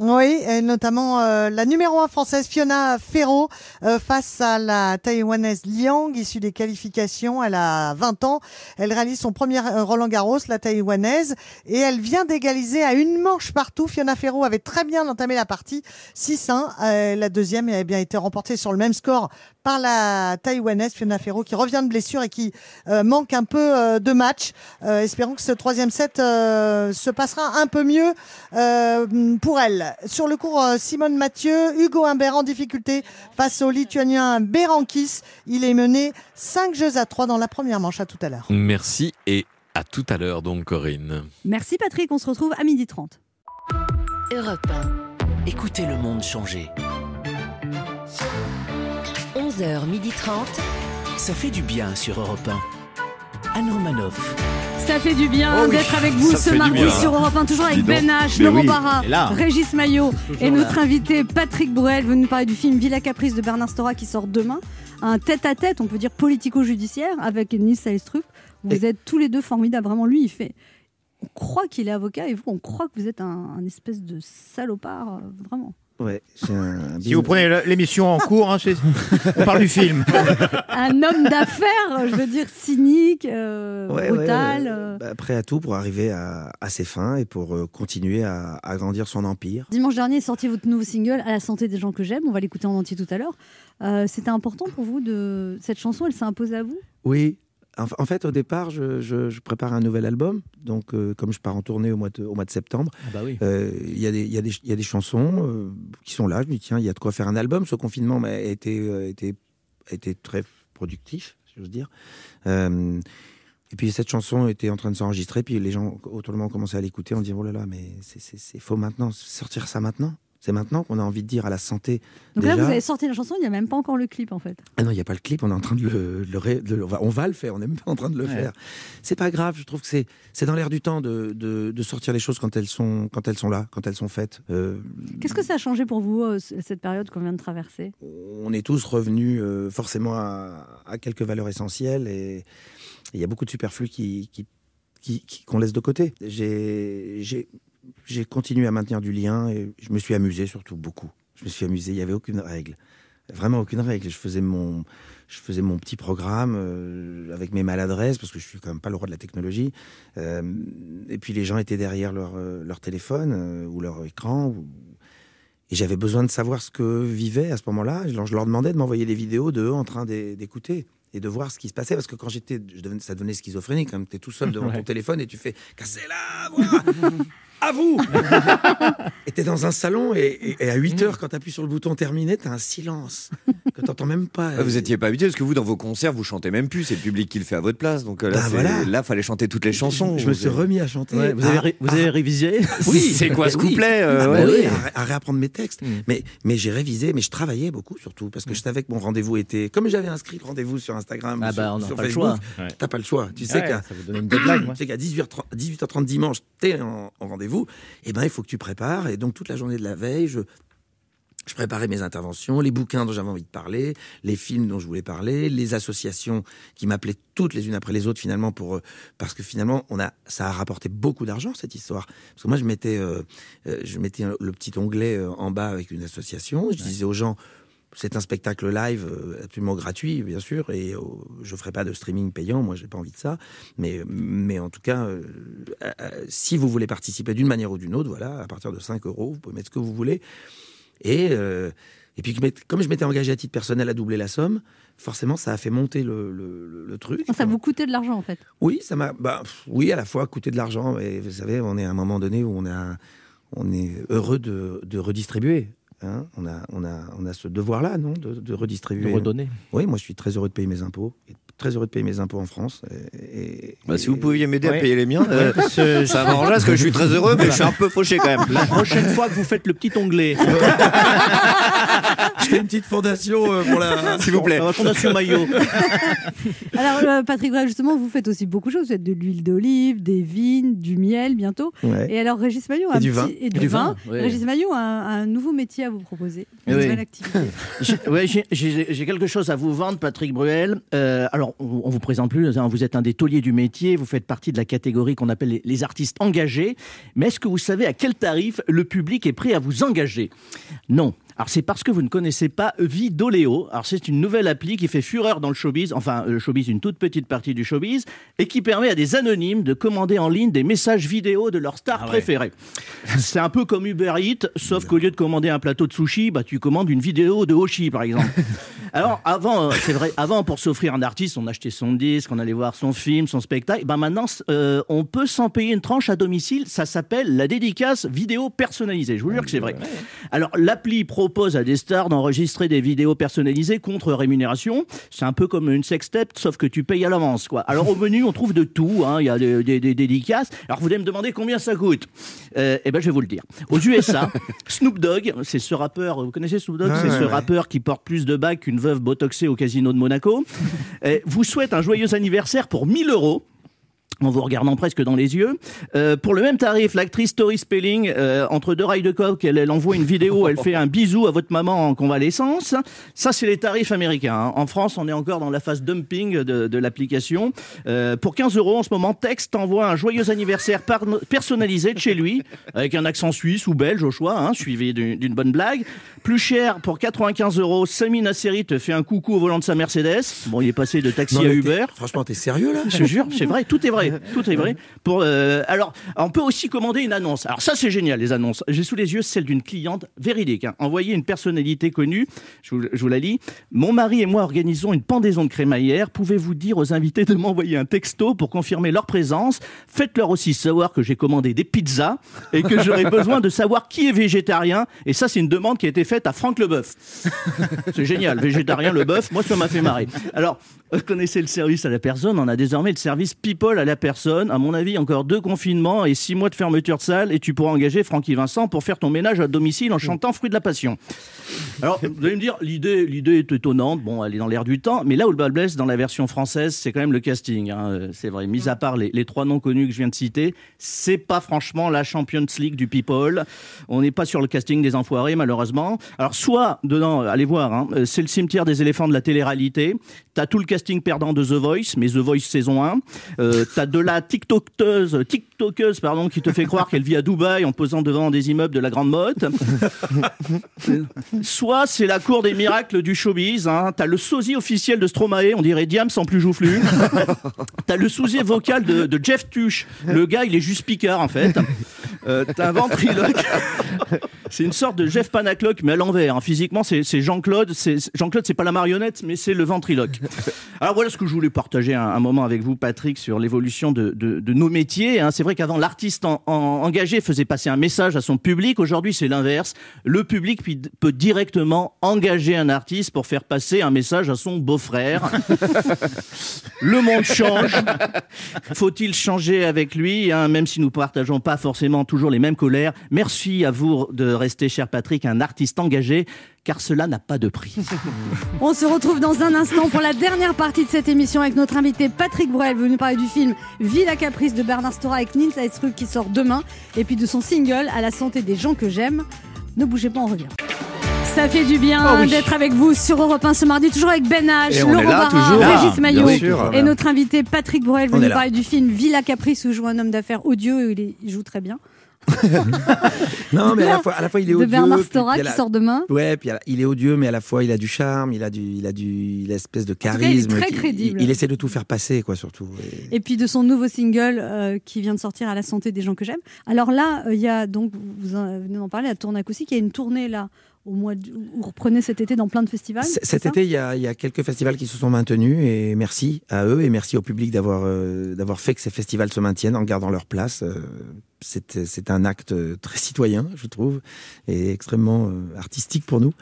Speaker 13: Oui, et notamment euh, la numéro 1 française Fiona Ferro euh, face à la taïwanaise Liang, issue des qualifications. Elle a 20 ans. Elle réalise son premier euh, Roland Garros, la taïwanaise, et elle vient d'égaliser à une manche partout. Fiona Ferro avait très bien entamé la partie 6-1. Euh, la deuxième a bien été remportée sur le même score par la taïwanaise Fiona Ferro qui revient de blessure et qui euh, manque un peu euh, de match. Euh, espérons que ce troisième set euh, se passera un peu mieux euh, pour elle. Sur le cours, Simone Mathieu, Hugo Humbert en difficulté face au Lituanien Berankis. Il est mené 5 jeux à 3 dans la première manche. À tout à l'heure.
Speaker 11: Merci et à tout à l'heure donc Corinne.
Speaker 2: Merci Patrick, on se retrouve à midi 30.
Speaker 12: Europe
Speaker 1: Écoutez le monde changer.
Speaker 12: 1, 11h30.
Speaker 1: Ça fait du bien sur Europe 1. Anne Romanoff.
Speaker 2: Ça fait du bien
Speaker 1: Oh oui,
Speaker 2: d'être avec vous
Speaker 1: ça
Speaker 2: ce mardi
Speaker 1: bien.
Speaker 2: sur Europe 1, toujours avec. Ben H, Laurent
Speaker 1: oui,
Speaker 2: Barra. Régis Maillot et notre
Speaker 1: là.
Speaker 2: invité Patrick Bruel venu nous parler du film Villa Caprice de Bernard Stora qui sort demain. Un tête-à-tête, on peut dire politico-judiciaire, avec Nils Saelstrup. Vous êtes tous les deux formidables. Vraiment, lui, il fait. On croit qu'il est avocat et vous, on croit que vous êtes un, un espèce de salopard, euh, vraiment.
Speaker 10: Ouais, c'est un
Speaker 4: Si vous prenez l'émission en cours, hein, on parle du film.
Speaker 2: Un homme d'affaires, je veux dire, cynique, euh,
Speaker 10: Ouais,
Speaker 2: brutal.
Speaker 10: euh,
Speaker 2: euh.
Speaker 10: bah, prêt à tout pour arriver à, à ses fins et pour euh, continuer à à agrandir son empire.
Speaker 2: Dimanche dernier est sorti votre nouveau single À la santé des gens que j'aime. On va l'écouter en entier tout à l'heure. Euh, C'était important pour vous de cette chanson. Elle s'est imposée à vous?
Speaker 10: Oui. En, fait, au départ, je, je- je prépare un nouvel album. Donc, euh, comme je pars en tournée au mois de, au mois de septembre,
Speaker 5: Ah bah oui.
Speaker 10: euh, il y, a des- y, a y a chansons euh, qui sont là. Je me dis, tiens, il y a de quoi faire un album. Ce confinement été, euh, été, été très productif, si j'ose dire. Et puis, cette chanson était en train de s'enregistrer. Puis, les gens autour de moi ont commencé à l'écouter en disant, oh là là, mais c'est faux maintenant. Sortir ça maintenant? C'est maintenant qu'on a envie de dire à la santé.
Speaker 2: Donc là, vous avez sorti la chanson, il n'y a même pas encore le clip en fait.
Speaker 10: Ah non, il n'y a pas le clip, on est en train de le, le ré- de le- on, va, le faire, on n'est même pas en train de le
Speaker 2: Ouais.
Speaker 10: faire. C'est pas grave, je trouve que c'est c'est dans l'air du temps de, de, de sortir les choses quand elles sont quand elles sont là, quand elles sont faites. Euh,
Speaker 2: Qu'est-ce que ça a changé pour vous, euh, cette période qu'on vient de traverser?
Speaker 10: On est tous revenus euh, forcément à, à quelques valeurs essentielles et et il y a beaucoup de superflu qui qui- qui- qui- qu'on laisse de côté. J'ai j'ai j'ai continué à maintenir du lien et je me suis amusé surtout beaucoup. Je me suis amusé, il n'y avait aucune règle. Vraiment aucune règle. Je faisais mon, je faisais mon petit programme euh, avec mes maladresses, parce que je suis quand même pas le roi de la technologie. Euh, et puis les gens étaient derrière leur, euh, leur téléphone euh, ou leur écran. ou- Et j'avais besoin de savoir ce que vivaient à ce moment-là. Je leur, demandais de m'envoyer des vidéos de eux en train d'é- d'écouter et de voir ce qui se passait. Parce que quand j'étais, ça devenait schizophrénique. Quand tu es tout seul devant ton téléphone et tu fais casser la voix à vous Et t'es dans un salon et, et- et à 8 heures, quand t'appuies sur le bouton terminé, t'as un silence que t'entends même pas.
Speaker 3: Ouais, vous étiez pas habitué parce que vous, dans vos concerts, vous chantez même plus. C'est le public qui le fait à votre place. Donc euh, là,
Speaker 10: Bah, voilà.
Speaker 3: là, fallait chanter toutes les chansons.
Speaker 10: Je me suis remis à chanter.
Speaker 5: Ouais, vous avez,
Speaker 10: Ah,
Speaker 5: ré- vous avez révisé
Speaker 10: Oui,
Speaker 3: C'est quoi ce
Speaker 10: oui.
Speaker 3: couplet, euh,
Speaker 10: Ah, bah
Speaker 3: ouais.
Speaker 10: oui, à, ré- à réapprendre mes textes. Mais, mais j'ai révisé, mais je travaillais beaucoup surtout parce que je savais que mon rendez-vous était. Comme j'avais inscrit le rendez-vous sur Instagram,
Speaker 5: Ah
Speaker 10: sur,
Speaker 5: bah, on n'a
Speaker 10: sur
Speaker 5: pas le
Speaker 10: Facebook, t'as pas le choix. Tu sais qu'à
Speaker 4: ça vous donnait une deadline, moi.
Speaker 10: tu sais qu'à 18h30, 18h30 dimanche, t'es en, en rendez-vous. Et ben, il faut que tu prépares. Et donc toute la journée de la veille, je je préparais mes interventions, les bouquins dont j'avais envie de parler, les films dont je voulais parler, les associations qui m'appelaient toutes les unes après les autres finalement pour euh, parce que finalement on a ça a rapporté beaucoup d'argent cette histoire. Parce que moi je mettais euh, euh, je mettais le petit onglet en bas avec une association, je disais aux gens c'est un spectacle live euh, absolument gratuit, bien sûr, et euh, je ferai pas de streaming payant. Moi, j'ai pas envie de ça. Mais, mais en tout cas, euh, euh, si vous voulez participer d'une manière ou d'une autre, voilà, à partir de 5 euros, vous pouvez mettre ce que vous voulez. Et, euh, et puis, comme je m'étais engagé à titre personnel à doubler la somme, forcément, ça a fait monter le, le- truc.
Speaker 2: Ça vous coûtait de l'argent en fait.
Speaker 10: Oui, ça m'a. Bah, oui, à la fois coûté de l'argent. Et vous savez, on est à un moment donné où on, a, on est heureux de, de redistribuer. Hein. on, a, on, a, on a ce devoir-là, non de, de redistribuer.
Speaker 5: De redonner.
Speaker 10: Oui, moi, je suis très heureux de payer mes impôts. Et très heureux de payer mes impôts en France. Et, et-
Speaker 3: Bah, si vous pouviez m'aider
Speaker 10: Ouais.
Speaker 3: à payer les miens, euh,
Speaker 10: ce-
Speaker 3: ça m'arrangerait parce que je suis très heureux, mais je suis un peu fauché quand même.
Speaker 5: La prochaine fois que vous faites le petit onglet.
Speaker 10: je fais une petite fondation euh, pour la.
Speaker 3: S'il vous plaît.
Speaker 5: La fondation Maillot.
Speaker 2: Alors, euh, Patrick Bruel, justement, vous faites aussi beaucoup de choses. Vous faites de l'huile d'olive, des vignes, du miel bientôt.
Speaker 10: Ouais.
Speaker 2: Et alors, Régis Maillot a un
Speaker 10: du
Speaker 2: petit-
Speaker 10: vin.
Speaker 2: Et du, vin.
Speaker 5: vin, ouais.
Speaker 2: Régis Maillot a un, a un nouveau métier à vous proposer. Une
Speaker 5: Oui.
Speaker 2: nouvelle activité.
Speaker 5: J'ai- quelque chose à vous vendre, Patrick Bruel. Euh, alors, on, on vous présente plus. hein, vous êtes un des tauliers du métier. Vous faites partie de la catégorie qu'on appelle les, les artistes engagés. Mais est-ce que vous savez à quel tarif le public est prêt à vous engager? Non. Alors c'est parce que vous ne connaissez pas Vidoléo. Alors c'est une nouvelle appli qui fait fureur dans le showbiz, enfin le showbiz, une toute petite partie du showbiz, et qui permet à des anonymes de commander en ligne des messages vidéo de leurs stars
Speaker 4: Ah ouais.
Speaker 5: préférées. C'est un peu comme Uber Eats, sauf qu'au lieu de commander un plateau de sushi, bah tu commandes une vidéo de Hoshi par exemple. Alors avant, euh, c'est vrai, avant pour s'offrir un artiste, on achetait son disque, on allait voir son film, son spectacle. Ben maintenant, euh, on peut s'en payer une tranche à domicile. Ça s'appelle la dédicace vidéo personnalisée. Je vous jure que c'est vrai. Alors l'appli propose à des stars d'enregistrer des vidéos personnalisées contre rémunération. C'est un peu comme une sextape, sauf que tu payes à l'avance, quoi. Alors au menu, on trouve de tout. hein. Il y a des, des- des dédicaces. Alors vous allez me demander combien ça coûte. Euh, eh ben je vais vous le dire. Aux USA, Snoop Dogg, c'est ce rappeur. Vous connaissez Snoop Dogg? C'est
Speaker 10: ouais,
Speaker 5: ce
Speaker 10: ouais.
Speaker 5: rappeur qui porte plus de bagues qu'une veuve botoxée au casino de Monaco. Vous souhaite un joyeux anniversaire pour 1000 euros. En vous regardant presque dans les yeux. Euh, pour le même tarif, l'actrice Tori Spelling, euh, entre deux rails de coke, elle, elle envoie une vidéo, elle fait un bisou à votre maman en convalescence. Ça, c'est les tarifs américains. hein. En France, on est encore dans la phase dumping de, de l'application. Euh, pour 15 euros en ce moment, Text envoie un joyeux anniversaire par- personnalisé de chez lui, avec un accent suisse ou belge au choix, hein, suivi d'une bonne blague. Plus cher, pour 95 euros, Sami Nasseri te fait un coucou au volant de sa Mercedes. Bon, il est passé de taxi
Speaker 10: Non,
Speaker 5: à Uber.
Speaker 10: Franchement, t'es sérieux là?
Speaker 5: Je te jure, c'est vrai, tout est vrai, tout est vrai. Pour euh, alors, on peut aussi commander une annonce. Alors ça, c'est génial les annonces. J'ai sous les yeux celle d'une cliente véridique. Hein. Envoyez une personnalité connue. Je vous, je vous la lis. Mon mari et moi organisons une pendaison de crémaillère. Pouvez-vous dire aux invités de m'envoyer un texto pour confirmer leur présence? Faites-leur aussi savoir que j'ai commandé des pizzas et que j'aurai besoin de savoir qui est végétarien. Et ça, c'est une demande qui a été faite à Franck Leboeuf. C'est génial, végétarien, le bœuf, moi ça m'a fait marrer. Alors, vous connaissez le service à la personne, on a désormais le service people à la personne. À mon avis, encore deux confinements et six mois de fermeture de salle et tu pourras engager Francky Vincent pour faire ton ménage à domicile en chantant Fruit de la Passion. Alors, vous allez me dire, l'idée, l'idée est étonnante, bon, elle est dans l'air du temps, mais là où le bal blesse dans la version française, c'est quand même le casting. hein. Euh, C'est vrai, mis à part les, les trois noms connus que je viens de citer, c'est pas franchement la Champions League du people. On n'est pas sur le casting des enfoirés, malheureusement. Alors, soit, dedans, allez voir, hein, euh, c'est le cimetière des éléphants de la télé-réalité. T'as tout le casting perdant de The Voice, mais The Voice saison 1. Euh, T'as de la TikTokeuse, TikTokeuse, pardon, qui te fait croire qu'elle vit à Dubaï en posant devant des immeubles de la Grande Motte. Soit c'est la cour des miracles du showbiz. Hein. T'as le sosie officiel de Stromae, on dirait Diam sans plus joufflu. T'as le sosie vocal de, de Jeff Tuch. Le gars, il est juste picard en fait. Euh, T'as un ventriloque. C'est une sorte de Jeff Panaclock, mais à l'envers. hein. Physiquement, c'est Jean-Claude. Jean-Claude, c'est pas la marionnette, mais c'est le ventriloque. Alors voilà ce que je voulais partager un, un moment avec vous, Patrick, sur l'évolution de, de- de nos métiers. hein. C'est vrai qu'avant, l'artiste en- en- engagé faisait passer un message à son public. Aujourd'hui, c'est l'inverse. Le public peut directement engager un artiste pour faire passer un message à son beau-frère. Le monde change. Faut-il changer avec lui, hein, même si nous partageons pas forcément toujours les mêmes colères Merci à vous de rester, cher Patrick, un artiste engagé, car cela n'a pas de prix.
Speaker 2: On se retrouve dans un instant pour la dernière partie de cette émission avec notre invité Patrick Bruel, venu parler du film Villa Caprice de Bernard Stora avec Nils Heistrup qui sort demain, et puis de son single À la santé des gens que j'aime. Ne bougez pas, on revient. Ça fait du bien
Speaker 3: Ah oui.
Speaker 2: d'être avec vous sur Europe 1 ce mardi, toujours avec Ben H, Laurent Barra. Régis
Speaker 3: Ah,
Speaker 2: Maillot et notre invité Patrick Bruel,
Speaker 10: On
Speaker 2: venu parler du film Villa Caprice où joue un homme d'affaires odieux il joue très bien.
Speaker 10: Non, mais à la fois, à la fois il est
Speaker 2: de
Speaker 10: odieux.
Speaker 2: Bernard
Speaker 10: puis-
Speaker 2: Stora qui
Speaker 10: la-
Speaker 2: sort demain.
Speaker 10: Ouais, puis la- il est odieux, mais à la fois il a du charme, il a du, il a du, il a une espèce de
Speaker 2: cas, il est
Speaker 10: charisme.
Speaker 2: très crédible.
Speaker 10: Il, il essaie de tout faire passer, quoi, surtout. Et-
Speaker 2: Et puis de son nouveau single euh, qui vient de sortir à la santé des gens que j'aime. Alors là, euh, il y a donc, vous en- venez d'en parler, la tournée acoustique, il y a une tournée là au mois de, où vous reprenez cet été dans plein de festivals.
Speaker 10: C- Cet été, il y, a, il y a quelques festivals qui se sont maintenus et merci à eux et merci au public d'avoir euh, d'avoir fait que ces festivals se maintiennent en gardant leur place. Euh, C'est c'est un acte très citoyen, je trouve, et extrêmement euh, artistique pour nous.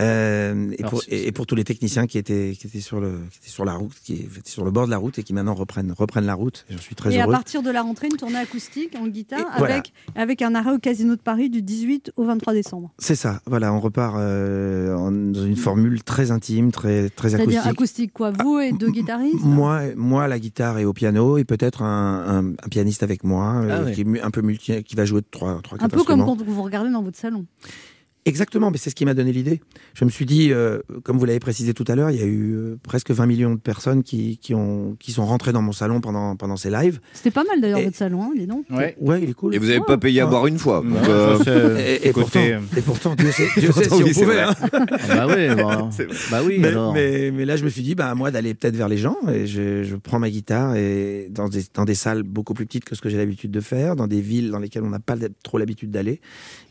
Speaker 10: Euh, et,
Speaker 5: Alors,
Speaker 10: pour, et, et tous les techniciens qui étaient, qui étaient sur le qui étaient sur la route, qui étaient sur le bord de la route et qui maintenant reprennent reprennent la route. J'en suis très
Speaker 2: Et à
Speaker 10: heureux.
Speaker 2: partir de la rentrée, une tournée acoustique en guitare
Speaker 10: Et voilà.
Speaker 2: avec, avec un arrêt au Casino de Paris du 18 au 23 décembre.
Speaker 10: C'est ça. Voilà, on repart euh, en- dans une formule très intime, très très
Speaker 2: C'est-à-dire
Speaker 10: acoustique.
Speaker 2: acoustique quoi Vous et deux guitaristes
Speaker 10: Moi, moi, à la guitare et au piano, et peut-être un, un- un pianiste avec moi, euh,
Speaker 2: Ah ouais.
Speaker 10: qui est un peu multi, qui va jouer de trois, trois,
Speaker 2: Un
Speaker 10: quatre
Speaker 2: peu comme quand vous regardez dans votre salon.
Speaker 10: Exactement, mais c'est ce qui m'a donné l'idée. Je me suis dit, euh, comme vous l'avez précisé tout à l'heure, il y a eu euh, presque 20 millions de personnes qui, qui, ont, qui sont rentrées dans mon salon pendant, pendant ces lives.
Speaker 2: C'était pas mal d'ailleurs
Speaker 10: Et-
Speaker 2: votre salon, hein, dis donc.
Speaker 10: Ouais. il est cool.
Speaker 3: Et vous n'avez pas payé à
Speaker 10: Ouais.
Speaker 3: boire une fois. donc,
Speaker 10: Ouais,
Speaker 3: euh,
Speaker 10: et, et pourtant, et pourtant, Dieu sait, Dieu sait si
Speaker 3: oui,
Speaker 10: on pouvait. hein.
Speaker 5: bah oui, bon. bah oui.
Speaker 10: mais,
Speaker 5: alors.
Speaker 10: mais, mais là, je me suis dit, bah, à moi d'aller peut-être vers les gens. Et je, je prends ma guitare et dans des, dans des salles beaucoup plus petites que ce que j'ai l'habitude de faire, dans des villes dans lesquelles on n'a pas trop l'habitude d'aller.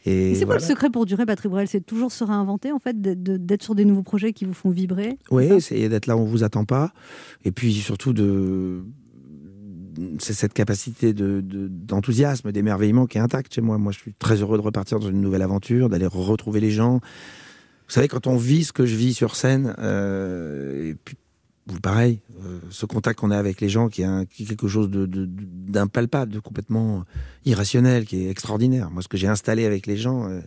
Speaker 10: Et,
Speaker 2: Et c'est quoi
Speaker 10: voilà.
Speaker 2: le secret pour durer, Patrick Bruel? C'est toujours se réinventer, en fait, d'être- sur des nouveaux projets qui vous font vibrer.
Speaker 10: Oui, essayer d'être là où on vous attend pas. Et puis surtout de. C'est cette capacité de- de- d'enthousiasme, d'émerveillement qui est intacte chez moi. Moi, je suis très heureux de repartir dans une nouvelle aventure, d'aller retrouver les gens. Vous savez, quand on vit ce que je vis sur scène, euh, et puis pareil, euh, ce contact qu'on a avec les gens qui est, un- qui est quelque chose de- de- de- d'impalpable, de, complètement irrationnel, qui est extraordinaire. Moi, ce que j'ai installé avec les gens euh,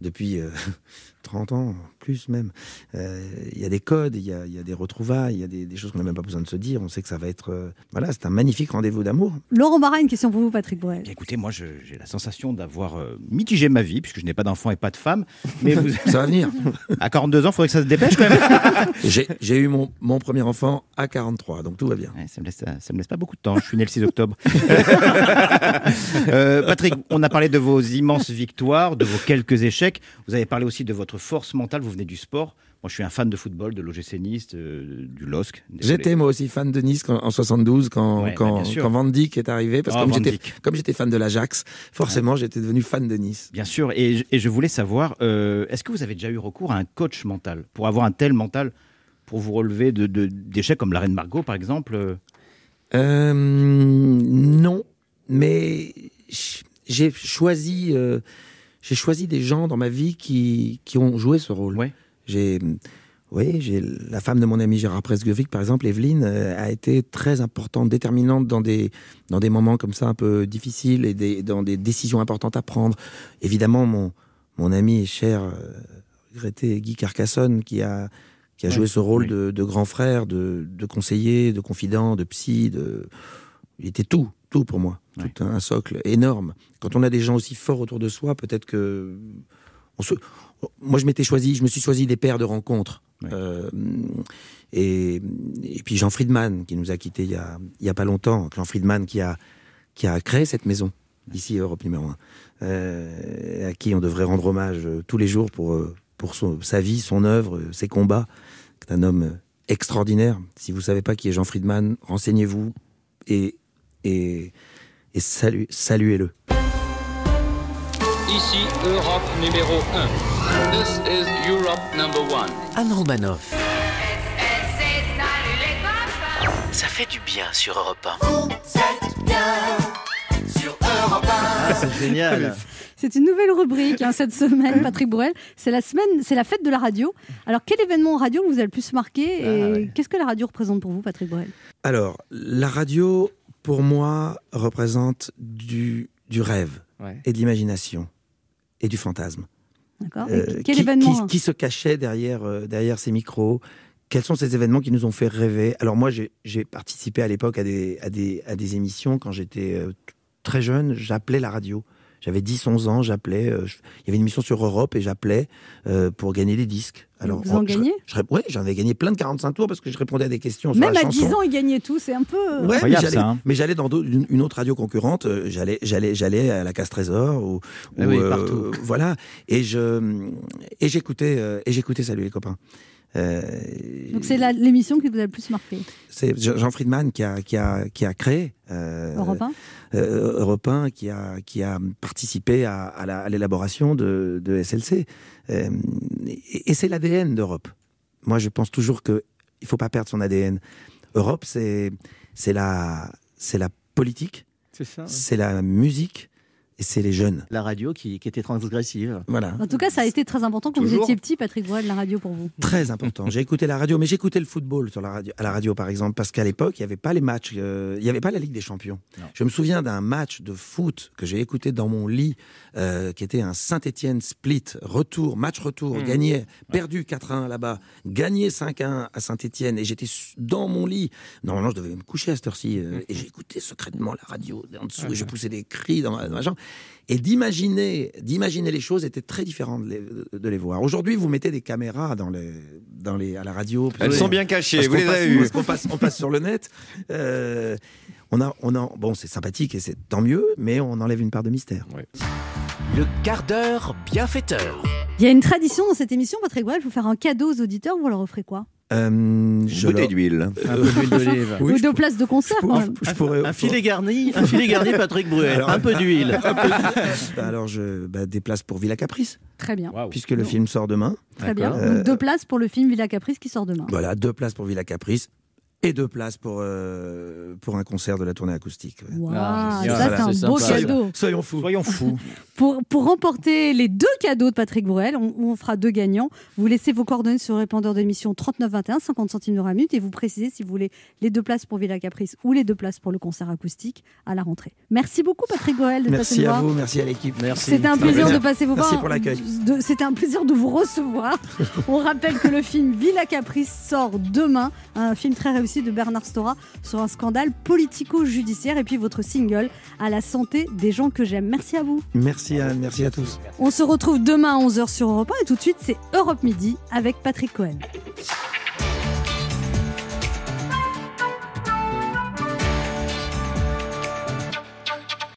Speaker 10: depuis, euh, 30 ans, plus même. Euh, Il y a des codes, il y a, il y a des retrouvailles, il y a des, des choses qu'on n'a même pas besoin de se dire. On sait que ça va être. euh, voilà, c'est un magnifique rendez-vous d'amour.
Speaker 2: Laurent Barra, une question pour vous, Patrick Bruel.
Speaker 4: Écoutez, moi, j'ai la sensation d'avoir euh, mitigé ma vie, puisque je n'ai pas d'enfant et pas de femme. Mais vous...
Speaker 10: Ça va venir.
Speaker 4: À 42 ans, il faudrait que ça se dépêche quand même.
Speaker 10: J'ai j'ai eu mon, mon premier enfant à 43, donc tout va bien.
Speaker 4: Ouais, ça, me laisse, ça me laisse pas beaucoup de temps. Je suis né le 6 octobre. Euh, Patrick, on a parlé de vos immenses victoires, de vos quelques échecs. Vous avez parlé aussi de votre force mentale. Vous venez du sport. Moi, je suis un fan de football, de l'OGC Nice, euh, du LOSC.
Speaker 10: J'étais moi aussi fan de Nice quand- en 72 quand,
Speaker 4: Ouais, bah,
Speaker 10: quand,
Speaker 4: bien sûr.
Speaker 10: quand Van Dijk est arrivé. Parce que
Speaker 4: Ah,
Speaker 10: comme j'étais- fan de l'Ajax, forcément j'étais devenu fan de Nice.
Speaker 4: Bien sûr, et, je- et je voulais savoir, euh, est-ce que vous avez déjà eu recours à un coach mental pour avoir un tel mental pour vous relever de, de- d'échecs comme la reine Margot, par exemple euh,
Speaker 10: non, mais j'ai choisi, j'ai choisi des gens dans ma vie qui, qui ont joué ce rôle. J'ai, oui, j'ai la femme de mon ami Gérard Presgovic, par exemple, Evelyne, euh, a été très importante, déterminante dans des dans des moments comme ça un peu difficiles et des, dans des décisions importantes à prendre. Évidemment, mon mon ami et cher euh, regretté Guy Carcassonne qui a qui a
Speaker 4: Ouais,
Speaker 10: joué ce rôle
Speaker 4: oui.
Speaker 10: de, de grand frère, de, de conseiller, de confident, de psy, de... il était tout, tout pour moi, tout un socle énorme. Quand on a des gens aussi forts autour de soi, peut-être que on se... moi je m'étais choisi, je me suis choisi des paires de rencontres. Euh, et, et puis Jean Friedman qui nous a quittés il y a, il y a pas longtemps, Jean Friedman qui a qui a créé cette maison ici Europe numéro 1, euh, à qui on devrait rendre hommage euh, tous les jours pour pour son- sa vie, son œuvre, ses combats. C'est un homme extraordinaire. Si vous savez pas qui est Jean Friedman, renseignez-vous et et, et salu- saluez-le.
Speaker 14: Ici Europe numéro 1. This is Europe number 1.
Speaker 1: Anne Romanoff. Ça fait du bien sur Europe 1.
Speaker 9: sur Europe
Speaker 5: Ah, c'est génial.
Speaker 2: C'est une nouvelle rubrique hein, cette semaine, Patrick Bruel. C'est la semaine, c'est la fête de la radio. Alors, quel événement radio vous a le plus marqué et qu'est-ce que la radio représente pour vous, Patrick Bruel?
Speaker 10: Alors, la radio, pour moi, représente du, du rêve
Speaker 5: Ouais.
Speaker 10: et de l'imagination et du fantasme.
Speaker 2: D'accord. Et
Speaker 10: Euh,
Speaker 2: quel
Speaker 10: qui,
Speaker 2: événement
Speaker 10: qui- qui se cachait derrière, euh, derrière ces micros? Quels sont ces événements qui nous ont fait rêver? Alors moi, j'ai participé à l'époque à des, à, des, à des émissions quand j'étais euh, très jeune. J'appelais la radio. J'avais 10-11 ans, j'appelais. euh, Il y avait une émission sur Europe et j'appelais euh, pour gagner des disques. Alors,
Speaker 2: vous en
Speaker 10: je-
Speaker 2: gagnez
Speaker 10: je, Ouais, j'en avais gagné plein de 45 tours parce que je répondais à des questions sur
Speaker 2: Même
Speaker 10: la
Speaker 2: à
Speaker 10: chanson.
Speaker 2: 10 ans, il gagnait tout. C'est un peu. euh,
Speaker 10: Ouais, mais j'allais,
Speaker 4: ça, hein.
Speaker 10: mais j'allais dans une, une autre radio concurrente. J'allais, j'allais, j'allais à la Casse Trésor ou,
Speaker 5: Ah
Speaker 10: ou,
Speaker 5: oui,
Speaker 10: euh,
Speaker 5: partout.
Speaker 10: voilà. Et je et j'écoutais et j'écoutais Salut les copains. Euh,
Speaker 2: Donc, c'est la- l'émission qui vous a le plus marqué?
Speaker 10: c'est Jean Jean Friedman qui a qui a qui a créé euh,
Speaker 2: Europe 1
Speaker 10: euh, Europe 1, qui a qui a participé à, à la- à l'élaboration de, de SLC. Euh, et et c'est l'ADN d'Europe. Moi, je pense toujours que il faut pas perdre son ADN. Europe, c'est c'est la c'est la politique,
Speaker 5: C'est ça.
Speaker 10: c'est la musique et c'est les jeunes.
Speaker 5: La radio qui, qui était transgressive.
Speaker 10: Voilà.
Speaker 2: En tout cas, ça a été très important quand vous étiez petit, Patrick Bruel, la radio pour vous.
Speaker 10: Très important. J'ai écouté la radio, mais j'écoutais le football sur la radio, à la radio, par exemple, parce qu'à l'époque, il n'y avait pas les matchs, euh, il n'y avait pas la Ligue des Champions. Je me souviens d'un match de foot que j'ai écouté dans mon lit, euh, qui était un Saint-Étienne split, retour, match retour,
Speaker 5: Mmh.
Speaker 10: gagné, perdu 4-1 là-bas, gagné 5-1 à Saint-Étienne, et j'étais dans mon lit. Normalement, je devais me coucher à cette heure-ci, euh, et j'écoutais secrètement la radio en dessous, et je poussais des cris dans ma, dans ma chambre. Et d'imaginer, d'imaginer les choses était très différent de les, de les voir. Aujourd'hui, vous mettez des caméras dans les, dans les, à la radio.
Speaker 3: Elles sont bien cachées, vous les
Speaker 10: passe-
Speaker 3: avez
Speaker 10: qu'on passe, on passe sur le net. Euh, on a, on a, bon, c'est sympathique et c'est tant mieux, mais on enlève une part de mystère.
Speaker 1: Le quart d'heure bienfaiteur.
Speaker 2: Il y a une tradition dans cette émission, Patrick Bruel, vous faire un cadeau aux auditeurs, vous leur offrez quoi?
Speaker 10: Euh,
Speaker 3: bouteille d'huile.
Speaker 5: Un peu d'huile d'olive.
Speaker 10: Oui,
Speaker 2: Ou
Speaker 10: je
Speaker 2: deux places de concert
Speaker 10: je pourrais-
Speaker 5: Un filet garni, un filet garni Patrick Bruel,
Speaker 10: Alors-
Speaker 5: un peu d'huile.
Speaker 10: Peu- Alors, je bah, des places pour Villa Caprice,
Speaker 2: Très bien.
Speaker 10: puisque le film sort demain.
Speaker 2: Très bien.
Speaker 10: Euh,
Speaker 2: Donc deux places pour le film Villa Caprice qui sort demain.
Speaker 10: Voilà, deux places pour Villa Caprice et deux places pour, euh, pour un concert de la tournée acoustique. ouais.
Speaker 2: Waouh,
Speaker 5: Ah,
Speaker 2: ça
Speaker 5: voilà,
Speaker 2: c'est un beau
Speaker 5: sympa,
Speaker 2: cadeau.
Speaker 10: Soyons fous.
Speaker 4: Soyons fous.
Speaker 2: Pour, pour remporter les deux cadeaux de Patrick Bruel, on, on fera deux gagnants. Vous laissez vos coordonnées sur le répondeur d'émission 3921, 50 centimes d'euros la minute, et vous précisez si vous voulez les deux places pour Villa Caprice ou les deux places pour le concert acoustique à la rentrée. Merci beaucoup Patrick Goël de passer
Speaker 10: Merci à
Speaker 2: voir.
Speaker 10: vous, merci à l'équipe. Merci.
Speaker 2: C'était un plaisir de passer vous
Speaker 10: Merci
Speaker 2: voir.
Speaker 10: pour l'accueil.
Speaker 2: C'était un plaisir de vous recevoir. On rappelle que le film Villa Caprice sort demain, un film très réussi de Bernard Stora sur un scandale politico-judiciaire et puis votre single à la santé des gens que j'aime. Merci à vous.
Speaker 10: Merci Anne, merci à tous.
Speaker 2: On se retrouve demain à 11h sur Europe 1 et tout de suite c'est Europe Midi avec Patrick Cohen.